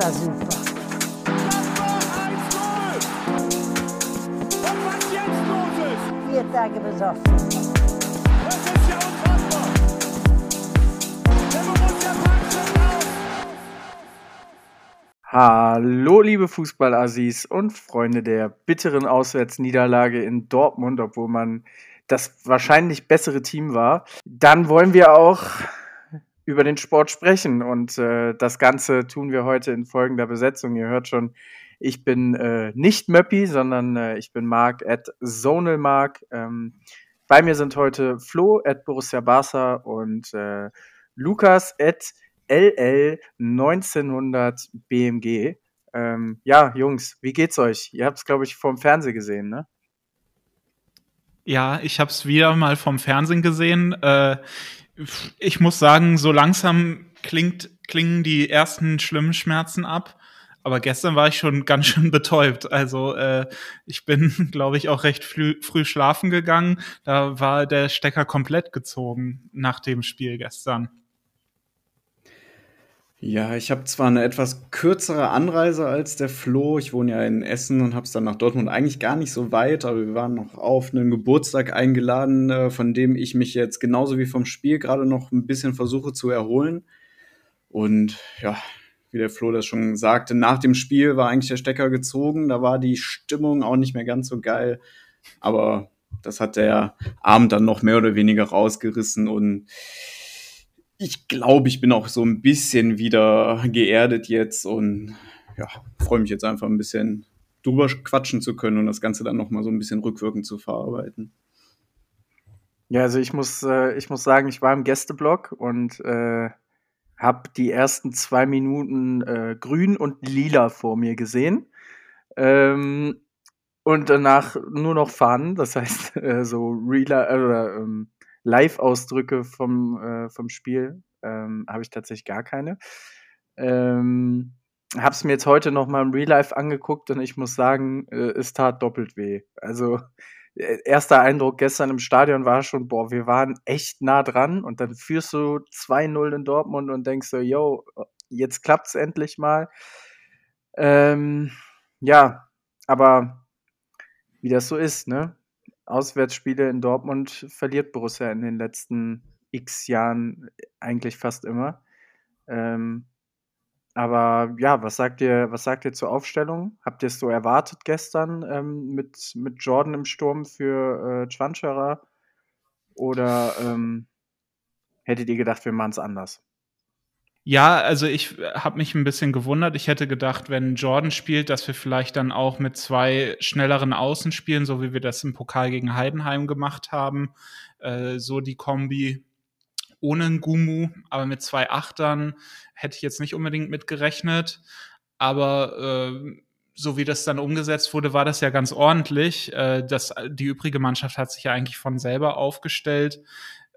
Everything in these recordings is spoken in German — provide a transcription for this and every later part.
war super. Tage. Das ist ja. Hallo, liebe Fußballassis und Freunde der bitteren Auswärtsniederlage in Dortmund, obwohl man das wahrscheinlich bessere Team war. Dann wollen wir auch über den Sport sprechen und äh, das Ganze tun wir heute in folgender Besetzung. Ihr hört schon, ich bin äh, nicht Möppi, sondern äh, ich bin Marc at Zonelmark. Ähm, bei mir sind heute Flo at Borussia Barca und äh, Lukas at LL 1900 BMG. Ähm, ja, Jungs, wie geht's euch? Ihr habt es, glaube ich, vom Fernsehen gesehen, ne? Ja, ich habe es wieder mal vom Fernsehen gesehen. Äh, ich muss sagen, so langsam klingt, klingen die ersten schlimmen Schmerzen ab. Aber gestern war ich schon ganz schön betäubt. Also äh, ich bin, glaube ich, auch recht früh, früh schlafen gegangen. Da war der Stecker komplett gezogen nach dem Spiel gestern. Ja, ich habe zwar eine etwas kürzere Anreise als der Flo. Ich wohne ja in Essen und habe es dann nach Dortmund eigentlich gar nicht so weit, aber wir waren noch auf einen Geburtstag eingeladen, äh, von dem ich mich jetzt genauso wie vom Spiel gerade noch ein bisschen versuche zu erholen. Und ja, wie der Flo das schon sagte, nach dem Spiel war eigentlich der Stecker gezogen. Da war die Stimmung auch nicht mehr ganz so geil. Aber das hat der Abend dann noch mehr oder weniger rausgerissen und ich glaube, ich bin auch so ein bisschen wieder geerdet jetzt und ja, freue mich jetzt einfach ein bisschen drüber quatschen zu können und das Ganze dann nochmal so ein bisschen rückwirkend zu verarbeiten. Ja, also ich muss, äh, ich muss sagen, ich war im Gästeblock und äh, habe die ersten zwei Minuten äh, grün und lila vor mir gesehen. Ähm, und danach nur noch Fahnen, das heißt äh, so Real oder ähm, Live-Ausdrücke vom, äh, vom Spiel ähm, habe ich tatsächlich gar keine. Ähm, habe es mir jetzt heute noch mal im Real Life angeguckt und ich muss sagen, äh, es tat doppelt weh. Also äh, erster Eindruck gestern im Stadion war schon, boah, wir waren echt nah dran und dann führst du 2-0 in Dortmund und denkst so, yo, jetzt klappt's endlich mal. Ähm, ja, aber wie das so ist, ne? Auswärtsspiele in Dortmund verliert Borussia in den letzten x Jahren eigentlich fast immer. Ähm, aber ja, was sagt ihr, was sagt ihr zur Aufstellung? Habt ihr es so erwartet gestern ähm, mit, mit Jordan im Sturm für äh, Schwanscherer? Oder ähm, hättet ihr gedacht, wir machen es anders? Ja, also ich habe mich ein bisschen gewundert. Ich hätte gedacht, wenn Jordan spielt, dass wir vielleicht dann auch mit zwei schnelleren Außen spielen, so wie wir das im Pokal gegen Heidenheim gemacht haben. Äh, so die Kombi ohne einen Gumu, aber mit zwei Achtern hätte ich jetzt nicht unbedingt mitgerechnet. Aber äh, so wie das dann umgesetzt wurde, war das ja ganz ordentlich. Äh, das, die übrige Mannschaft hat sich ja eigentlich von selber aufgestellt.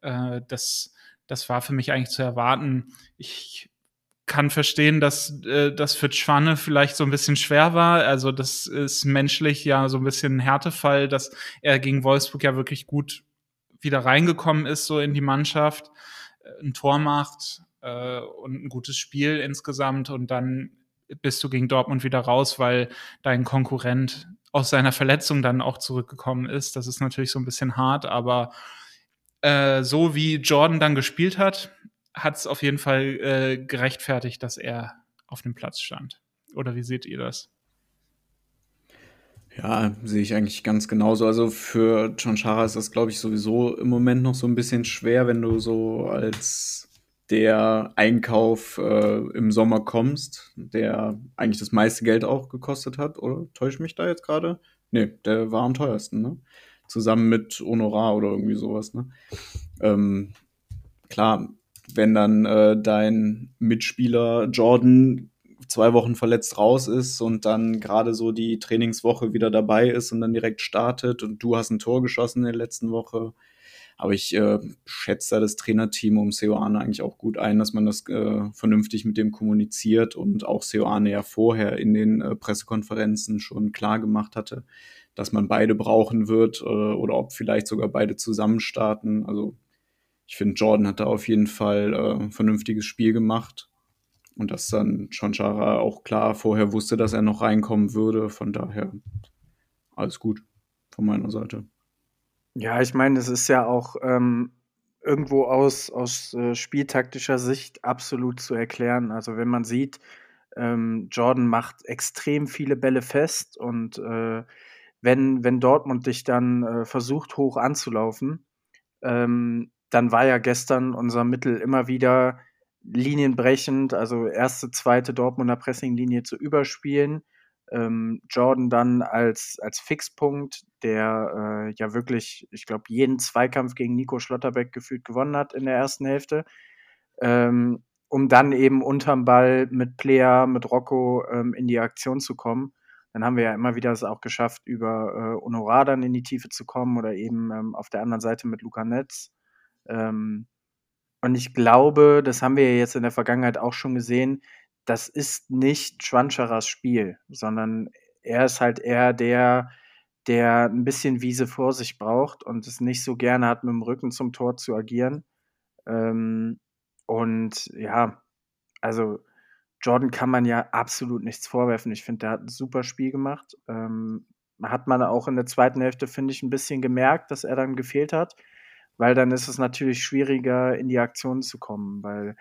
Äh, das, das war für mich eigentlich zu erwarten. Ich kann verstehen, dass äh, das für Schwanne vielleicht so ein bisschen schwer war. Also das ist menschlich ja so ein bisschen ein Härtefall, dass er gegen Wolfsburg ja wirklich gut wieder reingekommen ist so in die Mannschaft, äh, ein Tor macht äh, und ein gutes Spiel insgesamt und dann bist du gegen Dortmund wieder raus, weil dein Konkurrent aus seiner Verletzung dann auch zurückgekommen ist. Das ist natürlich so ein bisschen hart, aber äh, so wie Jordan dann gespielt hat, hat es auf jeden Fall äh, gerechtfertigt, dass er auf dem Platz stand. Oder wie seht ihr das? Ja, sehe ich eigentlich ganz genauso. Also für John Chara ist das, glaube ich, sowieso im Moment noch so ein bisschen schwer, wenn du so als der Einkauf äh, im Sommer kommst, der eigentlich das meiste Geld auch gekostet hat. Oder täusche ich mich da jetzt gerade? Nee, der war am teuersten, ne? Zusammen mit Honorar oder irgendwie sowas, ne? Ähm, klar, wenn dann äh, dein Mitspieler Jordan zwei Wochen verletzt raus ist und dann gerade so die Trainingswoche wieder dabei ist und dann direkt startet und du hast ein Tor geschossen in der letzten Woche. Aber ich äh, schätze da das Trainerteam um Seoane eigentlich auch gut ein, dass man das äh, vernünftig mit dem kommuniziert und auch Seoane ja vorher in den äh, Pressekonferenzen schon klar gemacht hatte, dass man beide brauchen wird äh, oder ob vielleicht sogar beide zusammen starten. Also ich finde, Jordan hat da auf jeden Fall äh, ein vernünftiges Spiel gemacht Und dass dann Chonchara auch klar vorher wusste, dass er noch reinkommen würde. Von daher alles gut von meiner Seite. Ja, ich meine, es ist ja auch ähm, irgendwo aus, aus äh, spieltaktischer Sicht absolut zu erklären. Also wenn man sieht, ähm, Jordan macht extrem viele Bälle fest und äh, wenn, wenn Dortmund dich dann äh, versucht, hoch anzulaufen, ähm, dann war ja gestern unser Mittel immer wieder linienbrechend, also erste, zweite Dortmunder Pressinglinie zu überspielen. Ähm, Jordan dann als, als Fixpunkt, der äh, ja wirklich, ich glaube, jeden Zweikampf gegen Nico Schlotterbeck gefühlt gewonnen hat in der ersten Hälfte. Ähm, um dann eben unterm Ball mit Player, mit Rocco ähm, in die Aktion zu kommen. Dann haben wir ja immer wieder es auch geschafft, über äh, Honorar dann in die Tiefe zu kommen oder eben ähm, auf der anderen Seite mit Luca Netz. Ähm, und ich glaube, das haben wir ja jetzt in der Vergangenheit auch schon gesehen, das ist nicht Schwanscheras Spiel, sondern er ist halt eher der, der ein bisschen Wiese vor sich braucht und es nicht so gerne hat, mit dem Rücken zum Tor zu agieren. Ähm, und ja, also Jordan kann man ja absolut nichts vorwerfen. Ich finde, der hat ein super Spiel gemacht. Ähm, hat man auch in der zweiten Hälfte, finde ich, ein bisschen gemerkt, dass er dann gefehlt hat, weil dann ist es natürlich schwieriger, in die Aktion zu kommen, weil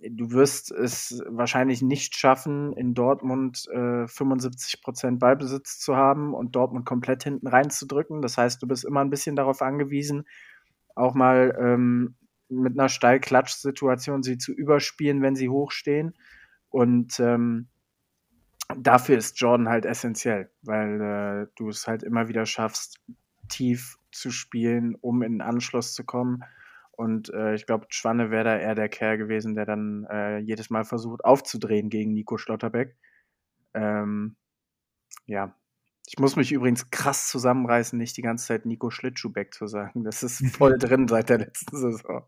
du wirst es wahrscheinlich nicht schaffen, in Dortmund äh, 75 Prozent Ballbesitz zu haben und Dortmund komplett hinten reinzudrücken. Das heißt, du bist immer ein bisschen darauf angewiesen, auch mal ähm, mit einer Steilklatsch-Situation sie zu überspielen, wenn sie hochstehen. Und ähm, dafür ist Jordan halt essentiell, weil äh, du es halt immer wieder schaffst, tief zu spielen, um in den Anschluss zu kommen. Und äh, ich glaube, Schwanne wäre da eher der Kerl gewesen, der dann äh, jedes Mal versucht aufzudrehen gegen Nico Schlotterbeck. Ähm, ja, ich muss mich übrigens krass zusammenreißen, nicht die ganze Zeit Nico Schlittschuhbeck zu sagen. Das ist voll drin seit der letzten Saison.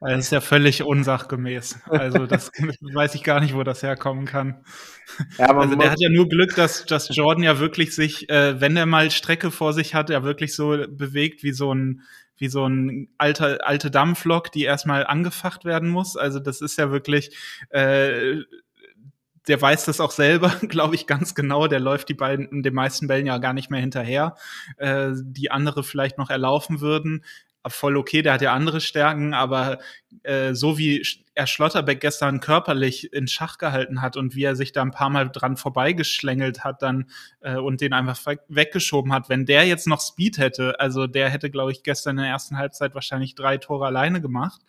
Das ist ja völlig unsachgemäß. Also das weiß ich gar nicht, wo das herkommen kann. Ja, also der hat ja nur Glück, dass, dass Jordan ja wirklich sich, äh, wenn er mal Strecke vor sich hat, ja wirklich so bewegt wie so ein wie so ein alter alte Dampflok, die erstmal angefacht werden muss. Also das ist ja wirklich äh, der weiß das auch selber, glaube ich, ganz genau. Der läuft die beiden, den meisten Bällen ja gar nicht mehr hinterher, äh, die andere vielleicht noch erlaufen würden. Voll okay, der hat ja andere Stärken, aber äh, so wie er Schlotterbeck gestern körperlich in Schach gehalten hat und wie er sich da ein paar Mal dran vorbeigeschlängelt hat dann äh, und den einfach weggeschoben hat, wenn der jetzt noch Speed hätte, also der hätte, glaube ich, gestern in der ersten Halbzeit wahrscheinlich drei Tore alleine gemacht.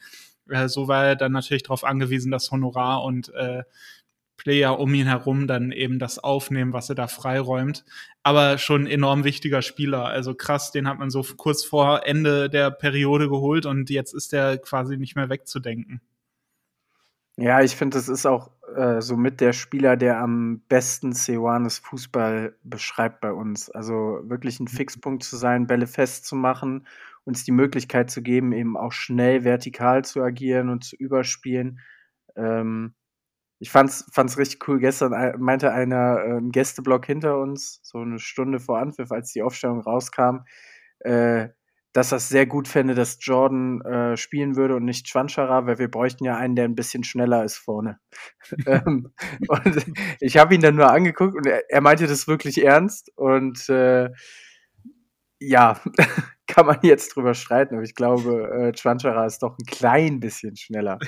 Äh, so war er dann natürlich darauf angewiesen, dass Honorar und äh, Player um ihn herum dann eben das aufnehmen, was er da freiräumt. Aber schon enorm wichtiger Spieler. Also krass, den hat man so kurz vor Ende der Periode geholt und jetzt ist der quasi nicht mehr wegzudenken. Ja, ich finde, das ist auch äh, so mit der Spieler, der am besten Cewanes Fußball beschreibt bei uns. Also wirklich ein mhm. Fixpunkt zu sein, Bälle festzumachen, uns die Möglichkeit zu geben, eben auch schnell vertikal zu agieren und zu überspielen. Ähm, ich fand's, fand's richtig cool. Gestern äh, meinte einer äh, im Gästeblock hinter uns, so eine Stunde vor Anpfiff, als die Aufstellung rauskam, äh, dass das sehr gut fände, dass Jordan äh, spielen würde und nicht Schwanschara, weil wir bräuchten ja einen, der ein bisschen schneller ist vorne. ähm, und ich habe ihn dann nur angeguckt und er, er, meinte das wirklich ernst und äh, ja, kann man jetzt drüber streiten, aber ich glaube, äh, Schwanschara ist doch ein klein bisschen schneller.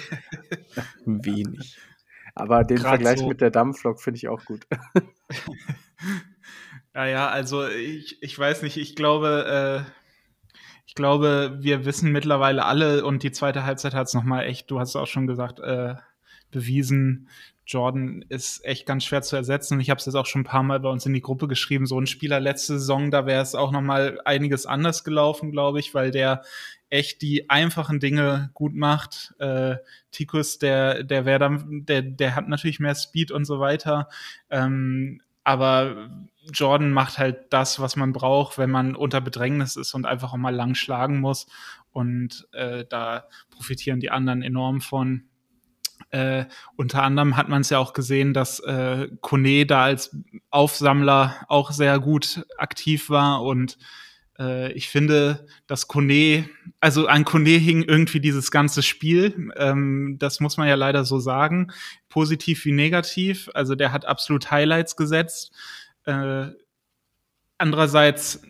Wenig. Aber den Grad Vergleich so. mit der Dampflok finde ich auch gut. ja, ja, also ich, ich weiß nicht, ich glaube, äh, ich glaube, wir wissen mittlerweile alle und die zweite Halbzeit hat es nochmal echt, du hast es auch schon gesagt, äh, bewiesen, Jordan ist echt ganz schwer zu ersetzen. Ich habe es jetzt auch schon ein paar Mal bei uns in die Gruppe geschrieben. So ein Spieler letzte Saison, da wäre es auch noch mal einiges anders gelaufen, glaube ich, weil der echt die einfachen Dinge gut macht. Äh, Tikus, der der wäre dann, der der hat natürlich mehr Speed und so weiter. Ähm, aber Jordan macht halt das, was man braucht, wenn man unter Bedrängnis ist und einfach auch mal lang schlagen muss. Und äh, da profitieren die anderen enorm von. Äh, unter anderem hat man es ja auch gesehen, dass äh, Kone da als Aufsammler auch sehr gut aktiv war und Äh, ich finde, dass Kone, also an Kone hing irgendwie dieses ganze Spiel. Ähm, das muss man ja leider so sagen. Positiv wie negativ. Also der hat absolut Highlights gesetzt. Äh, andererseits,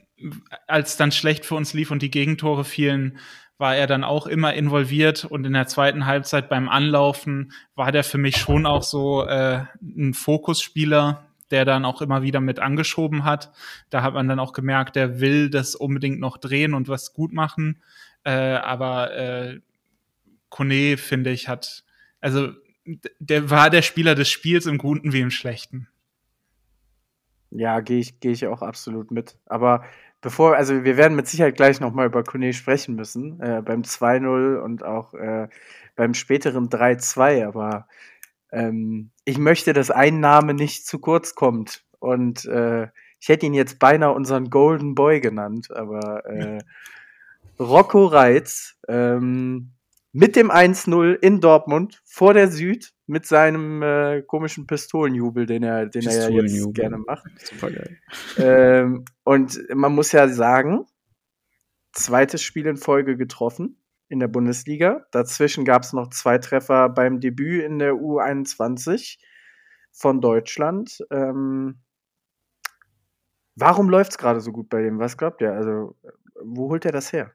als dann schlecht für uns lief und die Gegentore fielen, war er dann auch immer involviert und in der zweiten Halbzeit beim Anlaufen war der für mich schon auch so äh, ein Fokusspieler, der dann auch immer wieder mit angeschoben hat. Da hat man dann auch gemerkt, der will das unbedingt noch drehen und was gut machen. Äh, aber äh, Kone, finde ich, hat, also der war der Spieler des Spiels im Guten wie im Schlechten. Ja, gehe ich, geh ich auch absolut mit. Aber bevor, also wir werden mit Sicherheit gleich nochmal über Kone sprechen müssen, äh, beim 2-0 und auch äh, beim späteren 3-2, aber ähm, ich möchte, dass ein Name nicht zu kurz kommt. Und äh, ich hätte ihn jetzt beinahe unseren Golden Boy genannt, aber äh, Rocco Reitz ähm, mit dem 1-0 in Dortmund vor der Süd mit seinem äh, komischen Pistolenjubel, den er, den er ja jetzt gerne macht. Supergeil. Ähm, und man muss ja sagen, zweites Spiel in Folge getroffen in der Bundesliga. Dazwischen gab es noch zwei Treffer beim Debüt in der U21 von Deutschland. Ähm, warum läuft es gerade so gut bei dem? Was glaubt ihr? Also, wo holt er das her?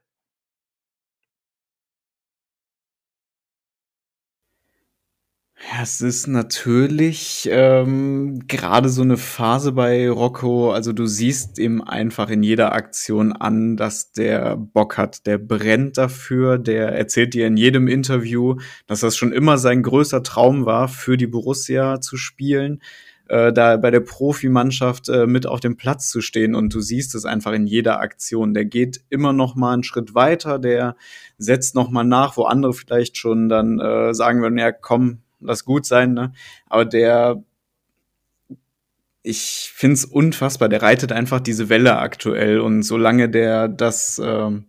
Ja, es ist natürlich ähm, gerade so eine Phase bei Rocco. Also du siehst ihm einfach in jeder Aktion an, dass der Bock hat, der brennt dafür, der erzählt dir in jedem Interview, dass das schon immer sein größter Traum war, für die Borussia zu spielen, äh, da bei der Profimannschaft äh, mit auf dem Platz zu stehen. Und du siehst es einfach in jeder Aktion. Der geht immer noch mal einen Schritt weiter, der setzt noch mal nach, wo andere vielleicht schon dann äh, sagen würden, ja komm lass gut sein, ne? Aber der, ich find's unfassbar, der reitet einfach diese Welle aktuell und solange der das ähm,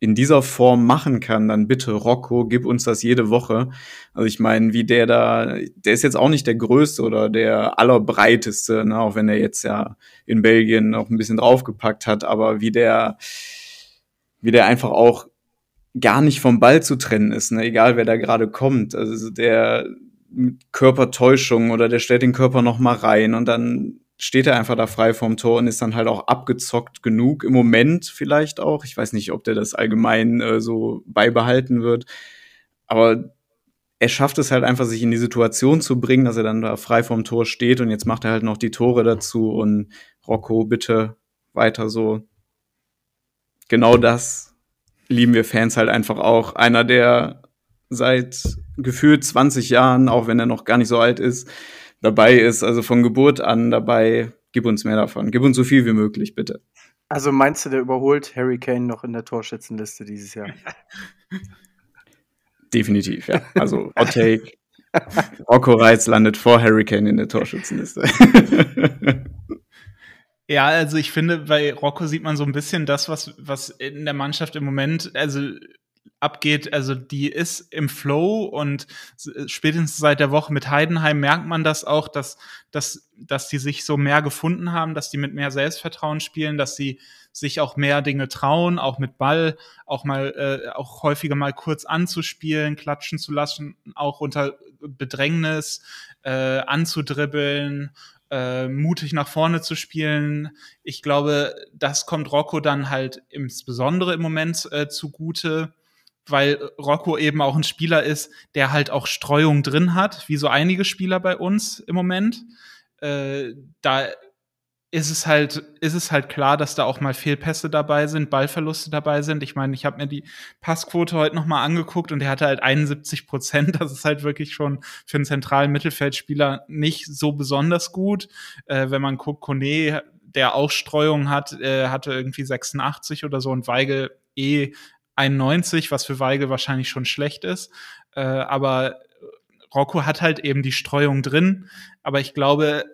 in dieser Form machen kann, dann bitte Rocco, gib uns das jede Woche. Also ich meine, wie der da, der ist jetzt auch nicht der größte oder der allerbreiteste, ne, auch wenn er jetzt ja in Belgien noch ein bisschen draufgepackt hat, aber wie der, wie der einfach auch gar nicht vom Ball zu trennen ist, ne? egal wer da gerade kommt. Also der Körpertäuschung oder der stellt den Körper noch mal rein und dann steht er einfach da frei vorm Tor und ist dann halt auch abgezockt genug im Moment vielleicht auch. Ich weiß nicht, ob der das allgemein äh, so beibehalten wird, aber er schafft es halt einfach, sich in die Situation zu bringen, dass er dann da frei vorm Tor steht und jetzt macht er halt noch die Tore dazu und Rocco, bitte weiter so. Genau das lieben wir Fans halt einfach auch. Einer, der seit gefühlt 20 Jahren, auch wenn er noch gar nicht so alt ist, dabei ist, also von Geburt an dabei. Gib uns mehr davon. Gib uns so viel wie möglich, bitte. Also meinst du, der überholt Harry Kane noch in der Torschützenliste dieses Jahr? Definitiv, ja. Also Hot Take. Rocco Reitz landet vor Harry Kane in der Torschützenliste. Ja, also ich finde, bei Rocco sieht man so ein bisschen das, was, was in der Mannschaft im Moment, also abgeht. Also die ist im Flow und spätestens seit der Woche mit Heidenheim merkt man das auch, dass, dass, dass die sich so mehr gefunden haben, dass die mit mehr Selbstvertrauen spielen, dass sie sich auch mehr Dinge trauen, auch mit Ball, auch mal, äh, auch häufiger mal kurz anzuspielen, klatschen zu lassen, auch unter Bedrängnis äh, anzudribbeln äh, mutig nach vorne zu spielen. Ich glaube, das kommt Rocco dann halt insbesondere im Moment äh, zugute, weil Rocco eben auch ein Spieler ist, der halt auch Streuung drin hat, wie so einige Spieler bei uns im Moment. Äh, da ist es halt, ist es halt klar, dass da auch mal Fehlpässe dabei sind, Ballverluste dabei sind. Ich meine, ich habe mir die Passquote heute noch mal angeguckt und der hatte halt 71 Prozent. Das ist halt wirklich schon für einen zentralen Mittelfeldspieler nicht so besonders gut. Äh, wenn man guckt, Kone, der auch Streuung hat, äh, hatte irgendwie 86 oder so und Weigel eh 91, was für Weigel wahrscheinlich schon schlecht ist. Äh, aber Rocco hat halt eben die Streuung drin. Aber ich glaube,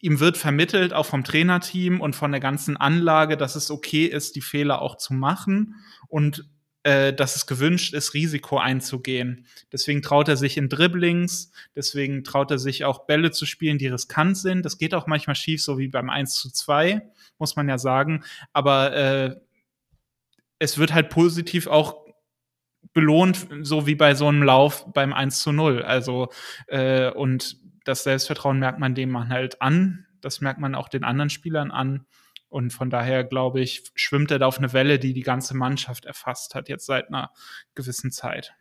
ihm wird vermittelt, auch vom Trainerteam und von der ganzen Anlage, dass es okay ist, die Fehler auch zu machen und äh, dass es gewünscht ist, Risiko einzugehen. Deswegen traut er sich in Dribblings, deswegen traut er sich auch Bälle zu spielen, die riskant sind. Das geht auch manchmal schief, so wie beim 1 zu 2, muss man ja sagen. Aber äh, es wird halt positiv auch belohnt, so wie bei so einem Lauf beim 1 zu 0. Also, äh, und das Selbstvertrauen merkt man dem man halt an. Das merkt man auch den anderen Spielern an. Und von daher, glaube ich, schwimmt er da auf eine Welle, die die ganze Mannschaft erfasst hat, jetzt seit einer gewissen Zeit.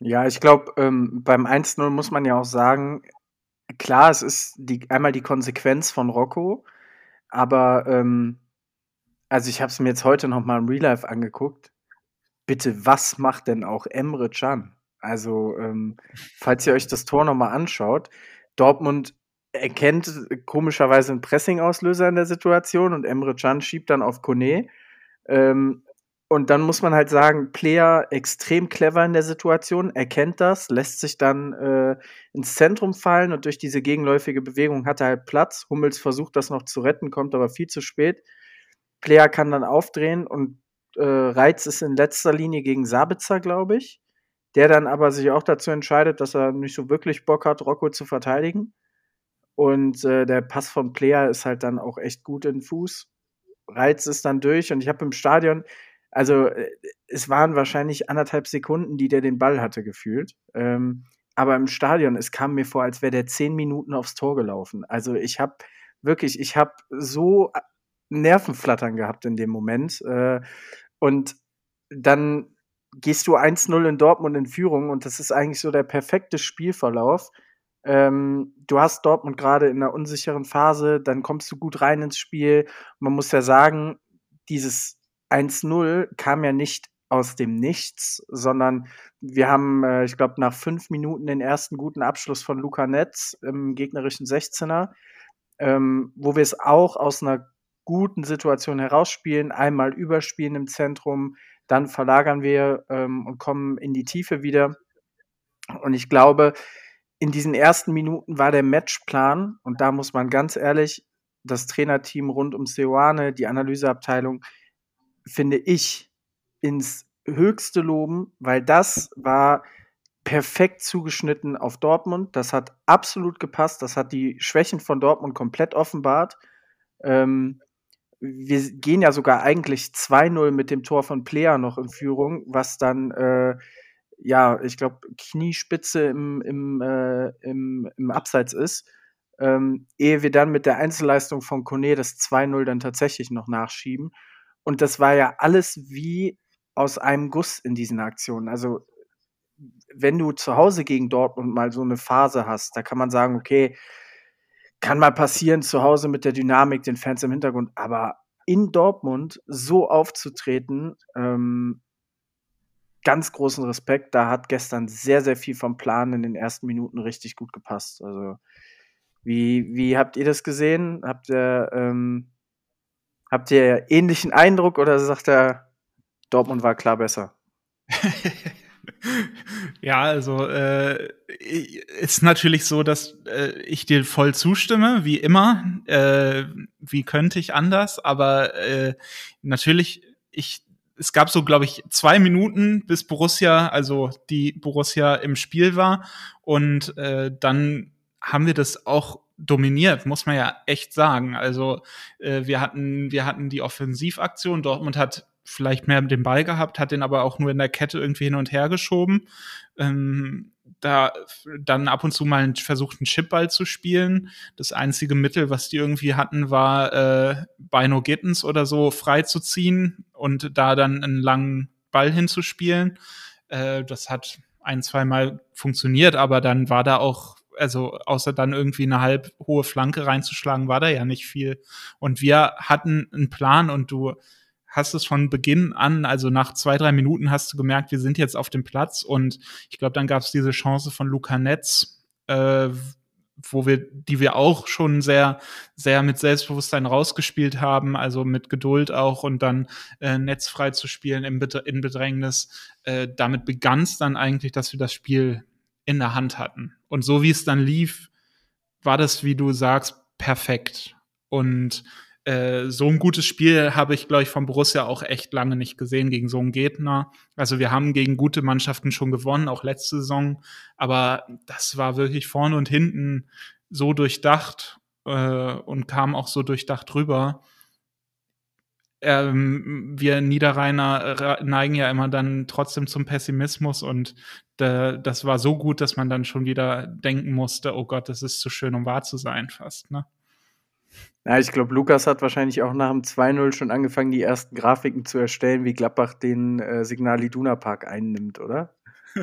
Ja, ich glaube, ähm, beim 1-0 muss man ja auch sagen, klar, es ist die, einmal die Konsequenz von Rocco, aber ähm, also ich habe es mir jetzt heute noch mal im Real Life angeguckt. Bitte, was macht denn auch Emre Can? Also, ähm, falls ihr euch das Tor noch mal anschaut, Dortmund erkennt komischerweise einen Pressing-Auslöser in der Situation und Emre Can schiebt dann auf Kone. Ähm, und dann muss man halt sagen, Player extrem clever in der Situation, erkennt das, lässt sich dann äh, ins Zentrum fallen und durch diese gegenläufige Bewegung hat er halt Platz. Hummels versucht das noch zu retten, kommt aber viel zu spät. Player kann dann aufdrehen und äh, Reiz ist in letzter Linie gegen Sabitzer, glaube ich, der dann aber sich auch dazu entscheidet, dass er nicht so wirklich Bock hat, Rocco zu verteidigen. Und äh, der Pass von Player ist halt dann auch echt gut in Fuß. Reiz ist dann durch und ich habe im Stadion, also äh, es waren wahrscheinlich anderthalb Sekunden, die der den Ball hatte, gefühlt. Ähm, aber im Stadion, es kam mir vor, als wäre der zehn Minuten aufs Tor gelaufen. Also ich habe wirklich, ich habe so Nervenflattern gehabt in dem Moment. Äh, und dann gehst du 1-0 in Dortmund in Führung und das ist eigentlich so der perfekte Spielverlauf. Ähm, du hast Dortmund gerade in einer unsicheren Phase, dann kommst du gut rein ins Spiel. Man muss ja sagen, dieses 1-0 kam ja nicht aus dem Nichts, sondern wir haben, äh, ich glaube, nach fünf Minuten den ersten guten Abschluss von Luca Netz im gegnerischen 16er, ähm, wo wir es auch aus einer guten Situation herausspielen, einmal überspielen im Zentrum, dann verlagern wir ähm, und kommen in die Tiefe wieder. Und ich glaube, in diesen ersten Minuten war der Matchplan, und da muss man ganz ehrlich, das Trainerteam rund um Seoane, die Analyseabteilung, finde ich, ins höchste loben, weil das war perfekt zugeschnitten auf Dortmund. Das hat absolut gepasst. Das hat die Schwächen von Dortmund komplett offenbart. Ähm, wir gehen ja sogar eigentlich 2-0 mit dem Tor von Player noch in Führung, was dann, äh, ja, ich glaube, Kniespitze im, im, äh, im, im Abseits ist. Ähm, ehe wir dann mit der Einzelleistung von Kone das 2-0 dann tatsächlich noch nachschieben. Und das war ja alles wie aus einem Guss in diesen Aktionen. Also, wenn du zu Hause gegen Dortmund mal so eine Phase hast, da kann man sagen, okay, kann mal passieren zu Hause mit der Dynamik, den Fans im Hintergrund, aber in Dortmund so aufzutreten, ähm, ganz großen Respekt. Da hat gestern sehr, sehr viel vom Plan in den ersten Minuten richtig gut gepasst. Also, wie, wie habt ihr das gesehen? Habt ihr, ähm, habt ihr ähnlichen Eindruck oder sagt er, Dortmund war klar besser? Ja, also äh, ist natürlich so, dass äh, ich dir voll zustimme, wie immer. Äh, wie könnte ich anders? Aber äh, natürlich, ich es gab so, glaube ich, zwei Minuten, bis Borussia, also die Borussia im Spiel war. Und äh, dann haben wir das auch dominiert, muss man ja echt sagen. Also äh, wir hatten, wir hatten die Offensivaktion. Dortmund hat vielleicht mehr den Ball gehabt, hat den aber auch nur in der Kette irgendwie hin und her geschoben. Ähm, da dann ab und zu mal versucht, einen Chipball zu spielen. Das einzige Mittel, was die irgendwie hatten, war äh, Bino Gittens oder so freizuziehen und da dann einen langen Ball hinzuspielen. Äh, das hat ein, zwei Mal funktioniert, aber dann war da auch also außer dann irgendwie eine halb hohe Flanke reinzuschlagen, war da ja nicht viel. Und wir hatten einen Plan und du hast es von Beginn an, also nach zwei, drei Minuten hast du gemerkt, wir sind jetzt auf dem Platz und ich glaube, dann gab es diese Chance von Luca Netz, äh, wo wir, die wir auch schon sehr, sehr mit Selbstbewusstsein rausgespielt haben, also mit Geduld auch und dann äh, netzfrei zu spielen im Bedr in Bedrängnis. Äh, damit begann es dann eigentlich, dass wir das Spiel in der Hand hatten. Und so wie es dann lief, war das, wie du sagst, perfekt. Und äh, so ein gutes Spiel habe ich, glaube ich, von Borussia auch echt lange nicht gesehen gegen so einen Gegner. Also wir haben gegen gute Mannschaften schon gewonnen, auch letzte Saison, aber das war wirklich vorne und hinten so durchdacht äh, und kam auch so durchdacht rüber. ähm, wir Niederrheiner neigen ja immer dann trotzdem zum Pessimismus und äh, das war so gut, dass man dann schon wieder denken musste, oh Gott, das ist zu schön, um wahr zu sein, fast, ne? Ja, ich glaube, Lukas hat wahrscheinlich auch nach dem 2-0 schon angefangen, die ersten Grafiken zu erstellen, wie Gladbach den äh, Signal Iduna Park einnimmt, oder?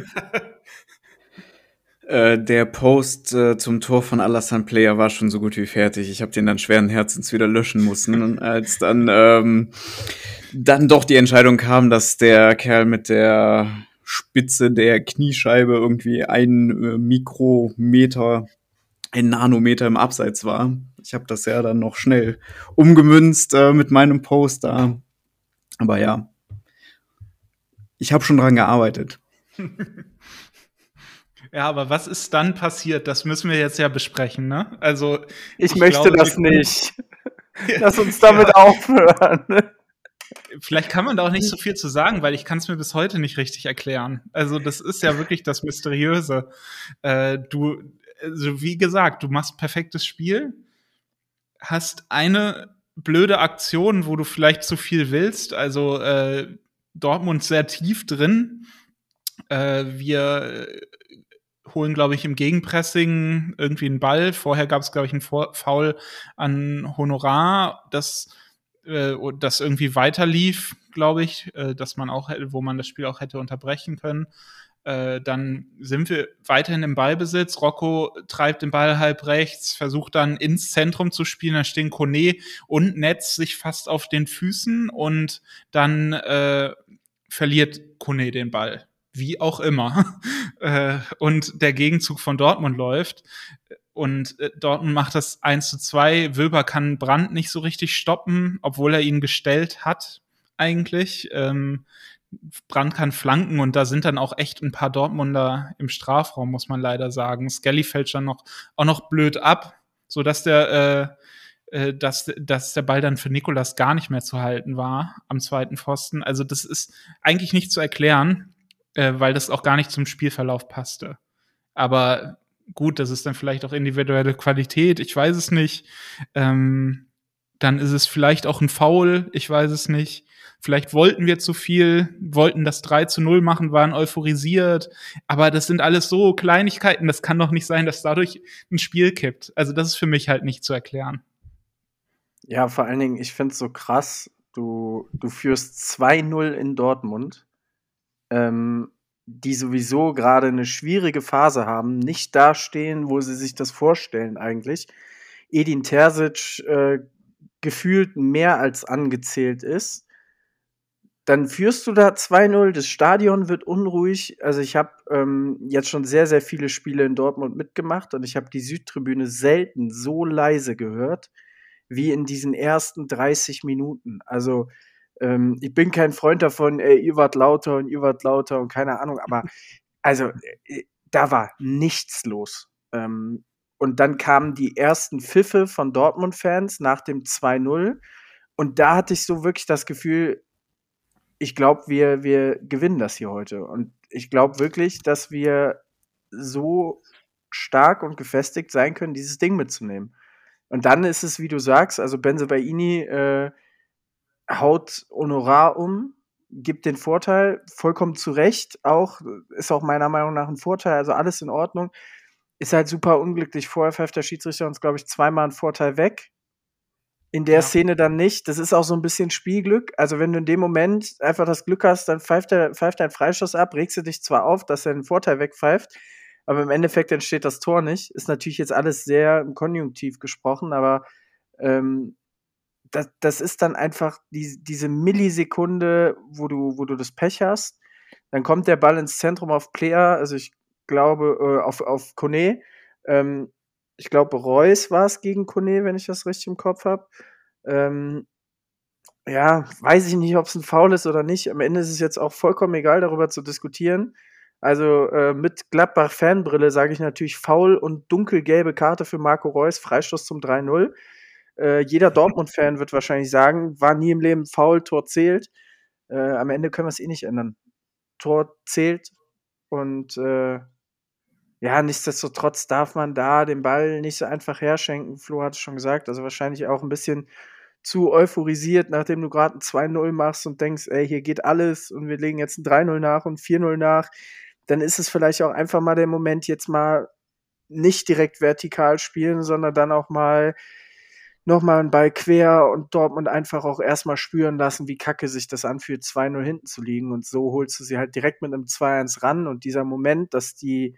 Äh, der Post äh, zum Tor von Alassane Player war schon so gut wie fertig. Ich habe den dann schweren Herzens wieder löschen müssen. Als dann, ähm, dann doch die Entscheidung kam, dass der Kerl mit der Spitze der Kniescheibe irgendwie ein äh, Mikrometer, ein Nanometer im Abseits war. Ich habe das ja dann noch schnell umgemünzt äh, mit meinem Post da. Aber ja, ich habe schon dran gearbeitet. Ja, aber was ist dann passiert? Das müssen wir jetzt ja besprechen, ne? Also. Ich, ich möchte glaube, das nicht. Lass uns damit ja. aufhören. Vielleicht kann man da auch nicht so viel zu sagen, weil ich kann es mir bis heute nicht richtig erklären. Also, das ist ja wirklich das Mysteriöse. Äh, du, also wie gesagt, du machst perfektes Spiel, hast eine blöde Aktion, wo du vielleicht zu viel willst. Also äh, Dortmund sehr tief drin. Äh, wir holen, glaube ich, im Gegenpressing irgendwie einen Ball. Vorher gab es, glaube ich, einen Foul an Honorar, das, äh, das irgendwie weiterlief, glaube ich, äh, dass man auch, wo man das Spiel auch hätte unterbrechen können. Äh, dann sind wir weiterhin im Ballbesitz. Rocco treibt den Ball halb rechts, versucht dann ins Zentrum zu spielen. Da stehen Kone und Netz sich fast auf den Füßen und dann äh, verliert Kone den Ball wie auch immer. Äh, und der Gegenzug von Dortmund läuft. Und äh, Dortmund macht das 1 zu 2. Wöber kann Brand nicht so richtig stoppen, obwohl er ihn gestellt hat, eigentlich. Ähm, Brand kann flanken und da sind dann auch echt ein paar Dortmunder im Strafraum, muss man leider sagen. Skelly fällt schon noch, auch noch blöd ab, so dass der, äh, äh, dass, dass der Ball dann für Nikolas gar nicht mehr zu halten war am zweiten Pfosten. Also das ist eigentlich nicht zu erklären äh, weil das auch gar nicht zum Spielverlauf passte. Aber gut, das ist dann vielleicht auch individuelle Qualität, ich weiß es nicht. Ähm, dann ist es vielleicht auch ein Foul, ich weiß es nicht. Vielleicht wollten wir zu viel, wollten das 3 zu 0 machen, waren euphorisiert. Aber das sind alles so Kleinigkeiten, das kann doch nicht sein, dass dadurch ein Spiel kippt. Also das ist für mich halt nicht zu erklären. Ja, vor allen Dingen, ich finde es so krass, du, du führst 2-0 in Dortmund ähm, die sowieso gerade eine schwierige Phase haben, nicht dastehen, wo sie sich das vorstellen eigentlich. Edin Terzic äh, gefühlt mehr als angezählt ist. Dann führst du da 2-0, das Stadion wird unruhig. Also ich habe ähm, jetzt schon sehr, sehr viele Spiele in Dortmund mitgemacht und ich habe die Südtribüne selten so leise gehört wie in diesen ersten 30 Minuten. Also ähm, ich bin kein Freund davon, ey, ihr wart lauter und ihr wart lauter und keine Ahnung, aber also äh, da war nichts los. Ähm, und dann kamen die ersten Pfiffe von Dortmund-Fans nach dem 2-0. Und da hatte ich so wirklich das Gefühl, ich glaube, wir, wir gewinnen das hier heute. Und ich glaube wirklich, dass wir so stark und gefestigt sein können, dieses Ding mitzunehmen. Und dann ist es, wie du sagst, also Benze Baini äh, haut Honorar um, gibt den Vorteil, vollkommen zu Recht auch, ist auch meiner Meinung nach ein Vorteil, also alles in Ordnung. Ist halt super unglücklich. Vorher pfeift der Schiedsrichter uns, glaube ich, zweimal einen Vorteil weg. In der ja. Szene dann nicht. Das ist auch so ein bisschen Spielglück. Also, wenn du in dem Moment einfach das Glück hast, dann pfeift er pfeift ein Freistoß ab, regst du dich zwar auf, dass er einen Vorteil wegpfeift, aber im Endeffekt entsteht das Tor nicht. Ist natürlich jetzt alles sehr im Konjunktiv gesprochen, aber ähm, das, das ist dann einfach die, diese Millisekunde, wo du, wo du das Pech hast. Dann kommt der Ball ins Zentrum auf Player, also ich glaube, äh, auf, auf Kone. Ähm, ich glaube, Reus war es gegen Kone, wenn ich das richtig im Kopf habe. Ähm, ja, weiß ich nicht, ob es ein Foul ist oder nicht. Am Ende ist es jetzt auch vollkommen egal, darüber zu diskutieren. Also äh, mit Gladbach-Fanbrille sage ich natürlich faul und dunkelgelbe Karte für Marco Reus, Freistoß zum 3-0. Äh, jeder Dortmund-Fan wird wahrscheinlich sagen, war nie im Leben faul, Tor zählt. Äh, am Ende können wir es eh nicht ändern. Tor zählt und äh, ja, nichtsdestotrotz darf man da den Ball nicht so einfach herschenken. Flo hat es schon gesagt, also wahrscheinlich auch ein bisschen zu euphorisiert, nachdem du gerade ein 2-0 machst und denkst, ey, hier geht alles und wir legen jetzt ein 3-0 nach und 4-0 nach, dann ist es vielleicht auch einfach mal der Moment, jetzt mal nicht direkt vertikal spielen, sondern dann auch mal nochmal einen Ball quer und Dortmund einfach auch erstmal spüren lassen, wie kacke sich das anfühlt, 2-0 hinten zu liegen. Und so holst du sie halt direkt mit einem 2-1 ran. Und dieser Moment, dass die,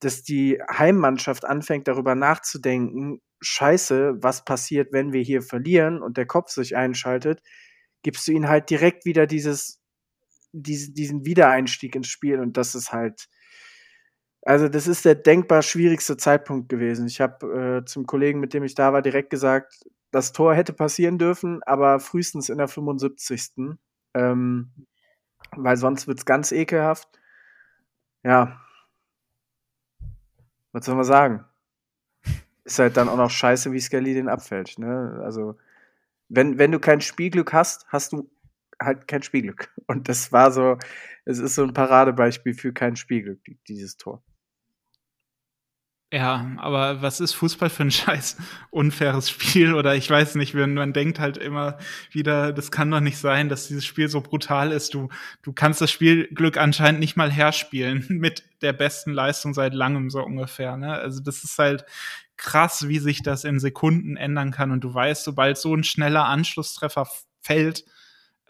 dass die Heimmannschaft anfängt, darüber nachzudenken, scheiße, was passiert, wenn wir hier verlieren und der Kopf sich einschaltet, gibst du ihnen halt direkt wieder dieses, diesen, diesen Wiedereinstieg ins Spiel. Und das ist halt, also das ist der denkbar schwierigste Zeitpunkt gewesen. Ich habe äh, zum Kollegen, mit dem ich da war, direkt gesagt, das Tor hätte passieren dürfen, aber frühestens in der 75. Ähm, weil sonst wird es ganz ekelhaft. Ja. Was soll man sagen? Ist halt dann auch noch scheiße, wie Skelly den abfällt. Ne? Also, wenn, wenn du kein Spielglück hast, hast du halt kein Spielglück. Und das war so, es ist so ein Paradebeispiel für kein Spielglück, dieses Tor. Ja, aber was ist Fußball für ein scheiß unfaires Spiel? Oder ich weiß nicht, wenn man denkt halt immer wieder, das kann doch nicht sein, dass dieses Spiel so brutal ist. Du, du kannst das Spielglück anscheinend nicht mal herspielen mit der besten Leistung seit langem so ungefähr. Ne? Also das ist halt krass, wie sich das in Sekunden ändern kann. Und du weißt, sobald so ein schneller Anschlusstreffer fällt,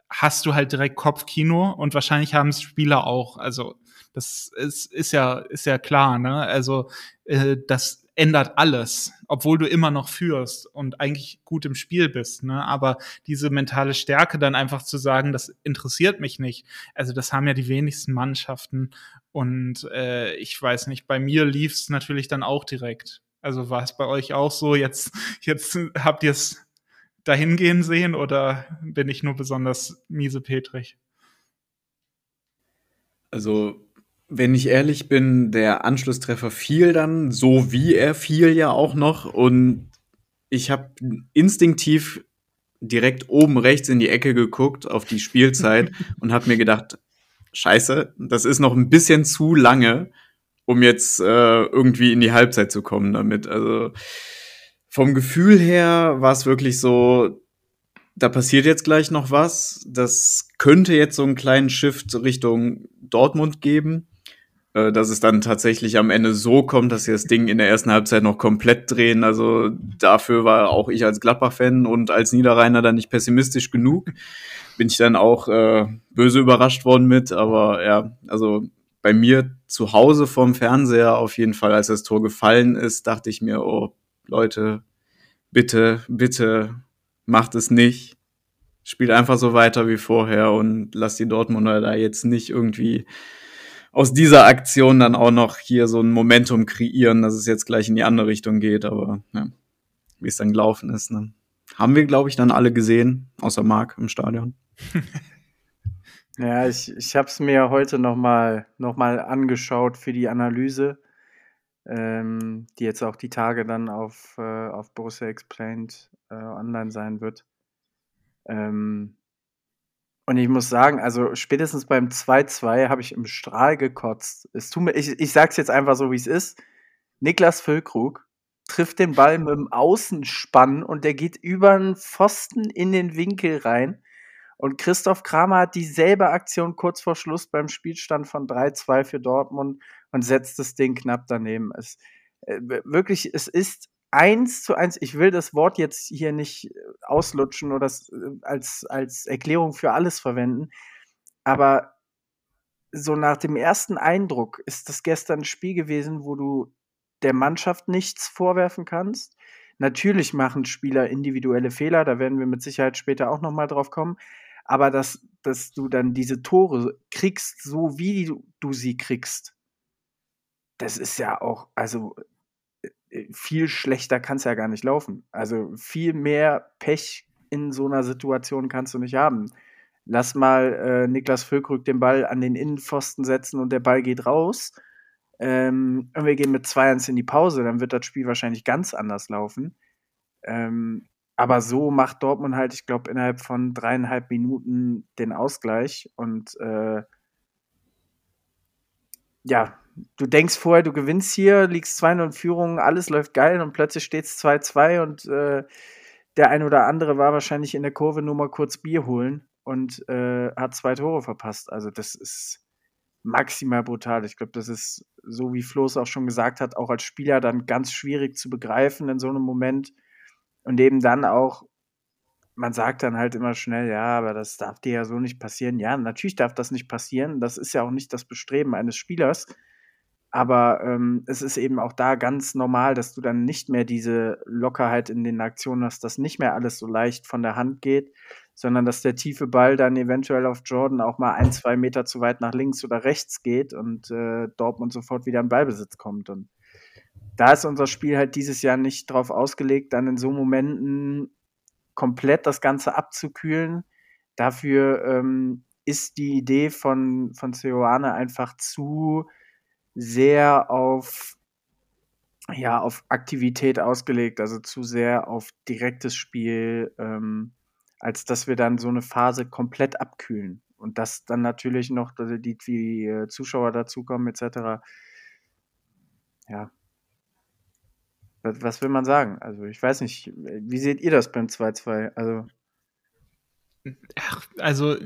hast du halt direkt Kopfkino und wahrscheinlich haben es Spieler auch. Also das ist, ist ja ist ja klar, ne? Also äh, das ändert alles, obwohl du immer noch führst und eigentlich gut im Spiel bist. Ne? Aber diese mentale Stärke dann einfach zu sagen, das interessiert mich nicht. Also das haben ja die wenigsten Mannschaften. Und äh, ich weiß nicht, bei mir lief es natürlich dann auch direkt. Also war es bei euch auch so? Jetzt, jetzt habt ihr es dahin gehen sehen oder bin ich nur besonders miese Petrich? Also, wenn ich ehrlich bin, der Anschlusstreffer fiel dann, so wie er fiel ja auch noch. Und ich habe instinktiv direkt oben rechts in die Ecke geguckt auf die Spielzeit und habe mir gedacht, scheiße, das ist noch ein bisschen zu lange, um jetzt äh, irgendwie in die Halbzeit zu kommen damit. Also vom Gefühl her war es wirklich so, da passiert jetzt gleich noch was. Das könnte jetzt so einen kleinen Shift Richtung Dortmund geben. Äh, dass es dann tatsächlich am Ende so kommt, dass sie das Ding in der ersten Halbzeit noch komplett drehen. Also dafür war auch ich als Gladbach-Fan und als Niederrheiner dann nicht pessimistisch genug. Bin ich dann auch äh, böse überrascht worden mit. Aber ja, also bei mir zu Hause vorm Fernseher auf jeden Fall, als das Tor gefallen ist, dachte ich mir, oh, Leute, bitte, bitte macht es nicht. Spielt einfach so weiter wie vorher und lasst die Dortmunder da jetzt nicht irgendwie aus dieser Aktion dann auch noch hier so ein Momentum kreieren, dass es jetzt gleich in die andere Richtung geht. Aber ja, wie es dann gelaufen ist, ne? haben wir, glaube ich, dann alle gesehen, außer Marc im Stadion. ja, ich, ich habe es mir heute noch mal, noch mal angeschaut für die Analyse ähm, die jetzt auch die Tage dann auf, äh, auf Borussia Explained äh, online sein wird. Ähm, und ich muss sagen, also spätestens beim 2-2 habe ich im Strahl gekotzt. Es tut mir, ich, ich sage es jetzt einfach so, wie es ist. Niklas Füllkrug trifft den Ball mit dem Außenspann und der geht über den Pfosten in den Winkel rein. Und Christoph Kramer hat dieselbe Aktion kurz vor Schluss beim Spielstand von 3-2 für Dortmund und setzt das Ding knapp daneben. Es, äh, wirklich, es ist eins zu eins. Ich will das Wort jetzt hier nicht äh, auslutschen oder äh, als, als Erklärung für alles verwenden. Aber so nach dem ersten Eindruck ist das gestern ein Spiel gewesen, wo du der Mannschaft nichts vorwerfen kannst. Natürlich machen Spieler individuelle Fehler, da werden wir mit Sicherheit später auch noch mal drauf kommen aber dass, dass du dann diese Tore kriegst, so wie du, du sie kriegst, das ist ja auch, also viel schlechter kann es ja gar nicht laufen. Also viel mehr Pech in so einer Situation kannst du nicht haben. Lass mal äh, Niklas Füllkrug den Ball an den Innenpfosten setzen und der Ball geht raus. Ähm, und wir gehen mit 2-1 in die Pause, dann wird das Spiel wahrscheinlich ganz anders laufen. Ähm, aber so macht Dortmund halt, ich glaube, innerhalb von dreieinhalb Minuten den Ausgleich. Und äh, ja, du denkst vorher, du gewinnst hier, liegst 2-0 in Führung, alles läuft geil und plötzlich steht es 2-2 und äh, der ein oder andere war wahrscheinlich in der Kurve nur mal kurz Bier holen und äh, hat zwei Tore verpasst. Also das ist maximal brutal. Ich glaube, das ist, so wie Flo es auch schon gesagt hat, auch als Spieler dann ganz schwierig zu begreifen in so einem Moment. Und eben dann auch, man sagt dann halt immer schnell, ja, aber das darf dir ja so nicht passieren. Ja, natürlich darf das nicht passieren. Das ist ja auch nicht das Bestreben eines Spielers. Aber ähm, es ist eben auch da ganz normal, dass du dann nicht mehr diese Lockerheit in den Aktionen hast, dass nicht mehr alles so leicht von der Hand geht, sondern dass der tiefe Ball dann eventuell auf Jordan auch mal ein, zwei Meter zu weit nach links oder rechts geht und äh, Dortmund sofort wieder in Ballbesitz kommt. Und da ist unser Spiel halt dieses Jahr nicht drauf ausgelegt, dann in so Momenten komplett das Ganze abzukühlen. Dafür ähm, ist die Idee von, von Ceoane einfach zu sehr auf ja, auf Aktivität ausgelegt, also zu sehr auf direktes Spiel. Ähm, als dass wir dann so eine Phase komplett abkühlen. Und dass dann natürlich noch die, die äh, Zuschauer dazukommen, etc. Ja. Was, will man sagen? Also, ich weiß nicht, wie seht ihr das beim 2-2? Also. Ach, also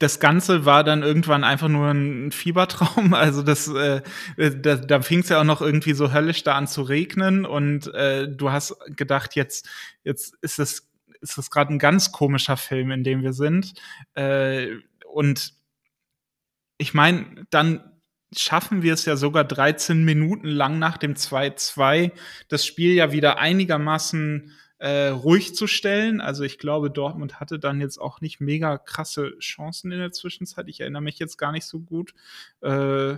das Ganze war dann irgendwann einfach nur ein Fiebertraum. Also das, äh, da, da fing es ja auch noch irgendwie so höllisch da an zu regnen und äh, du hast gedacht, jetzt, jetzt ist es ist das gerade ein ganz komischer Film, in dem wir sind. Äh, und ich meine, dann schaffen wir es ja sogar 13 Minuten lang nach dem 2-2, das Spiel ja wieder einigermaßen äh, ruhig zu stellen. Also ich glaube, Dortmund hatte dann jetzt auch nicht mega krasse Chancen in der Zwischenzeit. Ich erinnere mich jetzt gar nicht so gut. Äh,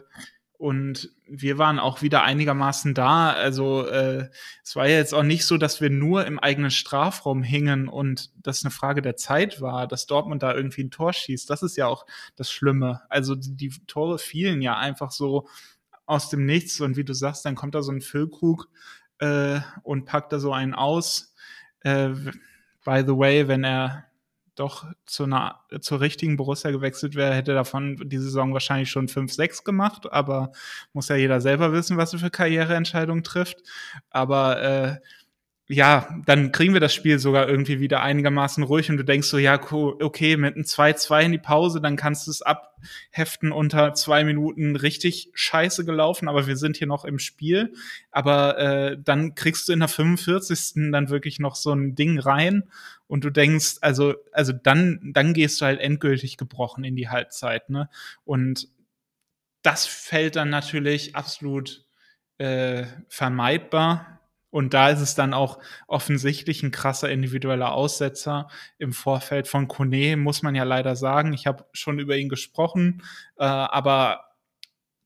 und wir waren auch wieder einigermaßen da. Also äh, es war ja jetzt auch nicht so, dass wir nur im eigenen Strafraum hingen und das eine Frage der Zeit war, dass Dortmund da irgendwie ein Tor schießt. Das ist ja auch das Schlimme. Also die, die Tore fielen ja einfach so aus dem Nichts und wie du sagst, dann kommt da so ein Füllkrug äh, und packt da so einen aus. Äh, by the way, wenn er doch zu einer, zur richtigen Borussia gewechselt wäre, hätte davon die Saison wahrscheinlich schon 5, 6 gemacht, aber muss ja jeder selber wissen, was er für Karriereentscheidungen trifft. Aber äh, ja, dann kriegen wir das Spiel sogar irgendwie wieder einigermaßen ruhig und du denkst so, ja, okay, mit einem 2-2 in die Pause, dann kannst du es abheften unter zwei Minuten richtig scheiße gelaufen, aber wir sind hier noch im Spiel. Aber äh, dann kriegst du in der 45. dann wirklich noch so ein Ding rein und du denkst, also, also dann, dann gehst du halt endgültig gebrochen in die Halbzeit, ne? Und das fällt dann natürlich absolut äh, vermeidbar und da ist es dann auch offensichtlich ein krasser individueller Aussetzer im Vorfeld von Kone, muss man ja leider sagen. Ich habe schon über ihn gesprochen, äh, aber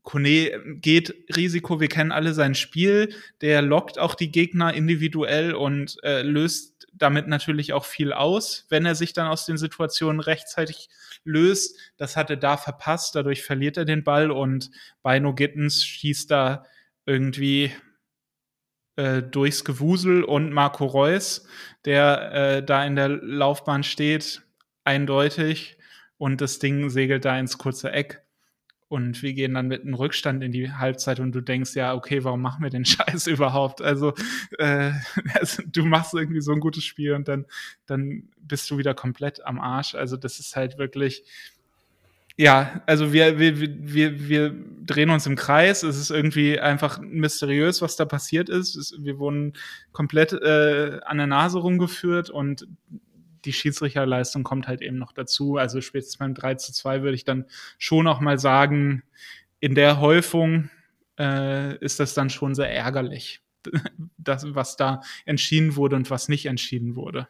Kone geht Risiko, wir kennen alle sein Spiel, der lockt auch die Gegner individuell und äh, löst damit natürlich auch viel aus, wenn er sich dann aus den Situationen rechtzeitig löst. Das hat er da verpasst, dadurch verliert er den Ball und Bino Gittens schießt da irgendwie äh, durchs Gewusel und Marco Reus, der äh, da in der Laufbahn steht, eindeutig. Und das Ding segelt da ins kurze Eck. Und wir gehen dann mit einem Rückstand in die Halbzeit und du denkst, ja, okay, warum machen wir den Scheiß überhaupt? Also, äh, also du machst irgendwie so ein gutes Spiel und dann, dann bist du wieder komplett am Arsch. Also das ist halt wirklich, ja, also wir, wir, wir, wir drehen uns im Kreis. Es ist irgendwie einfach mysteriös, was da passiert ist. wir wurden komplett äh, an der Nase rumgeführt und die Schiedsrichterleistung kommt halt eben noch dazu. Also spätestens beim 3 zu 2 würde ich dann schon auch mal sagen, in der Häufung äh, ist das dann schon sehr ärgerlich, das, was da entschieden wurde und was nicht entschieden wurde.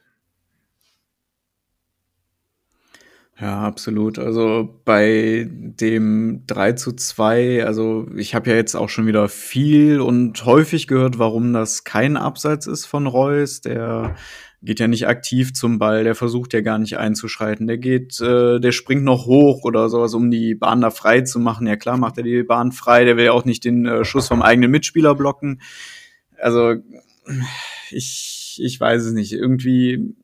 Ja, absolut. Also bei dem 3 zu 2, also ich habe ja jetzt auch schon wieder viel und häufig gehört, warum das kein Abseits ist von Reus. Der geht ja nicht aktiv zum Ball, der versucht ja gar nicht einzuschreiten. Der geht, äh, der springt noch hoch oder sowas, um die Bahn da frei zu machen. Ja klar, macht er die Bahn frei, der will ja auch nicht den äh, Schuss vom eigenen Mitspieler blocken. Also ich, ich weiß es nicht. Irgendwie,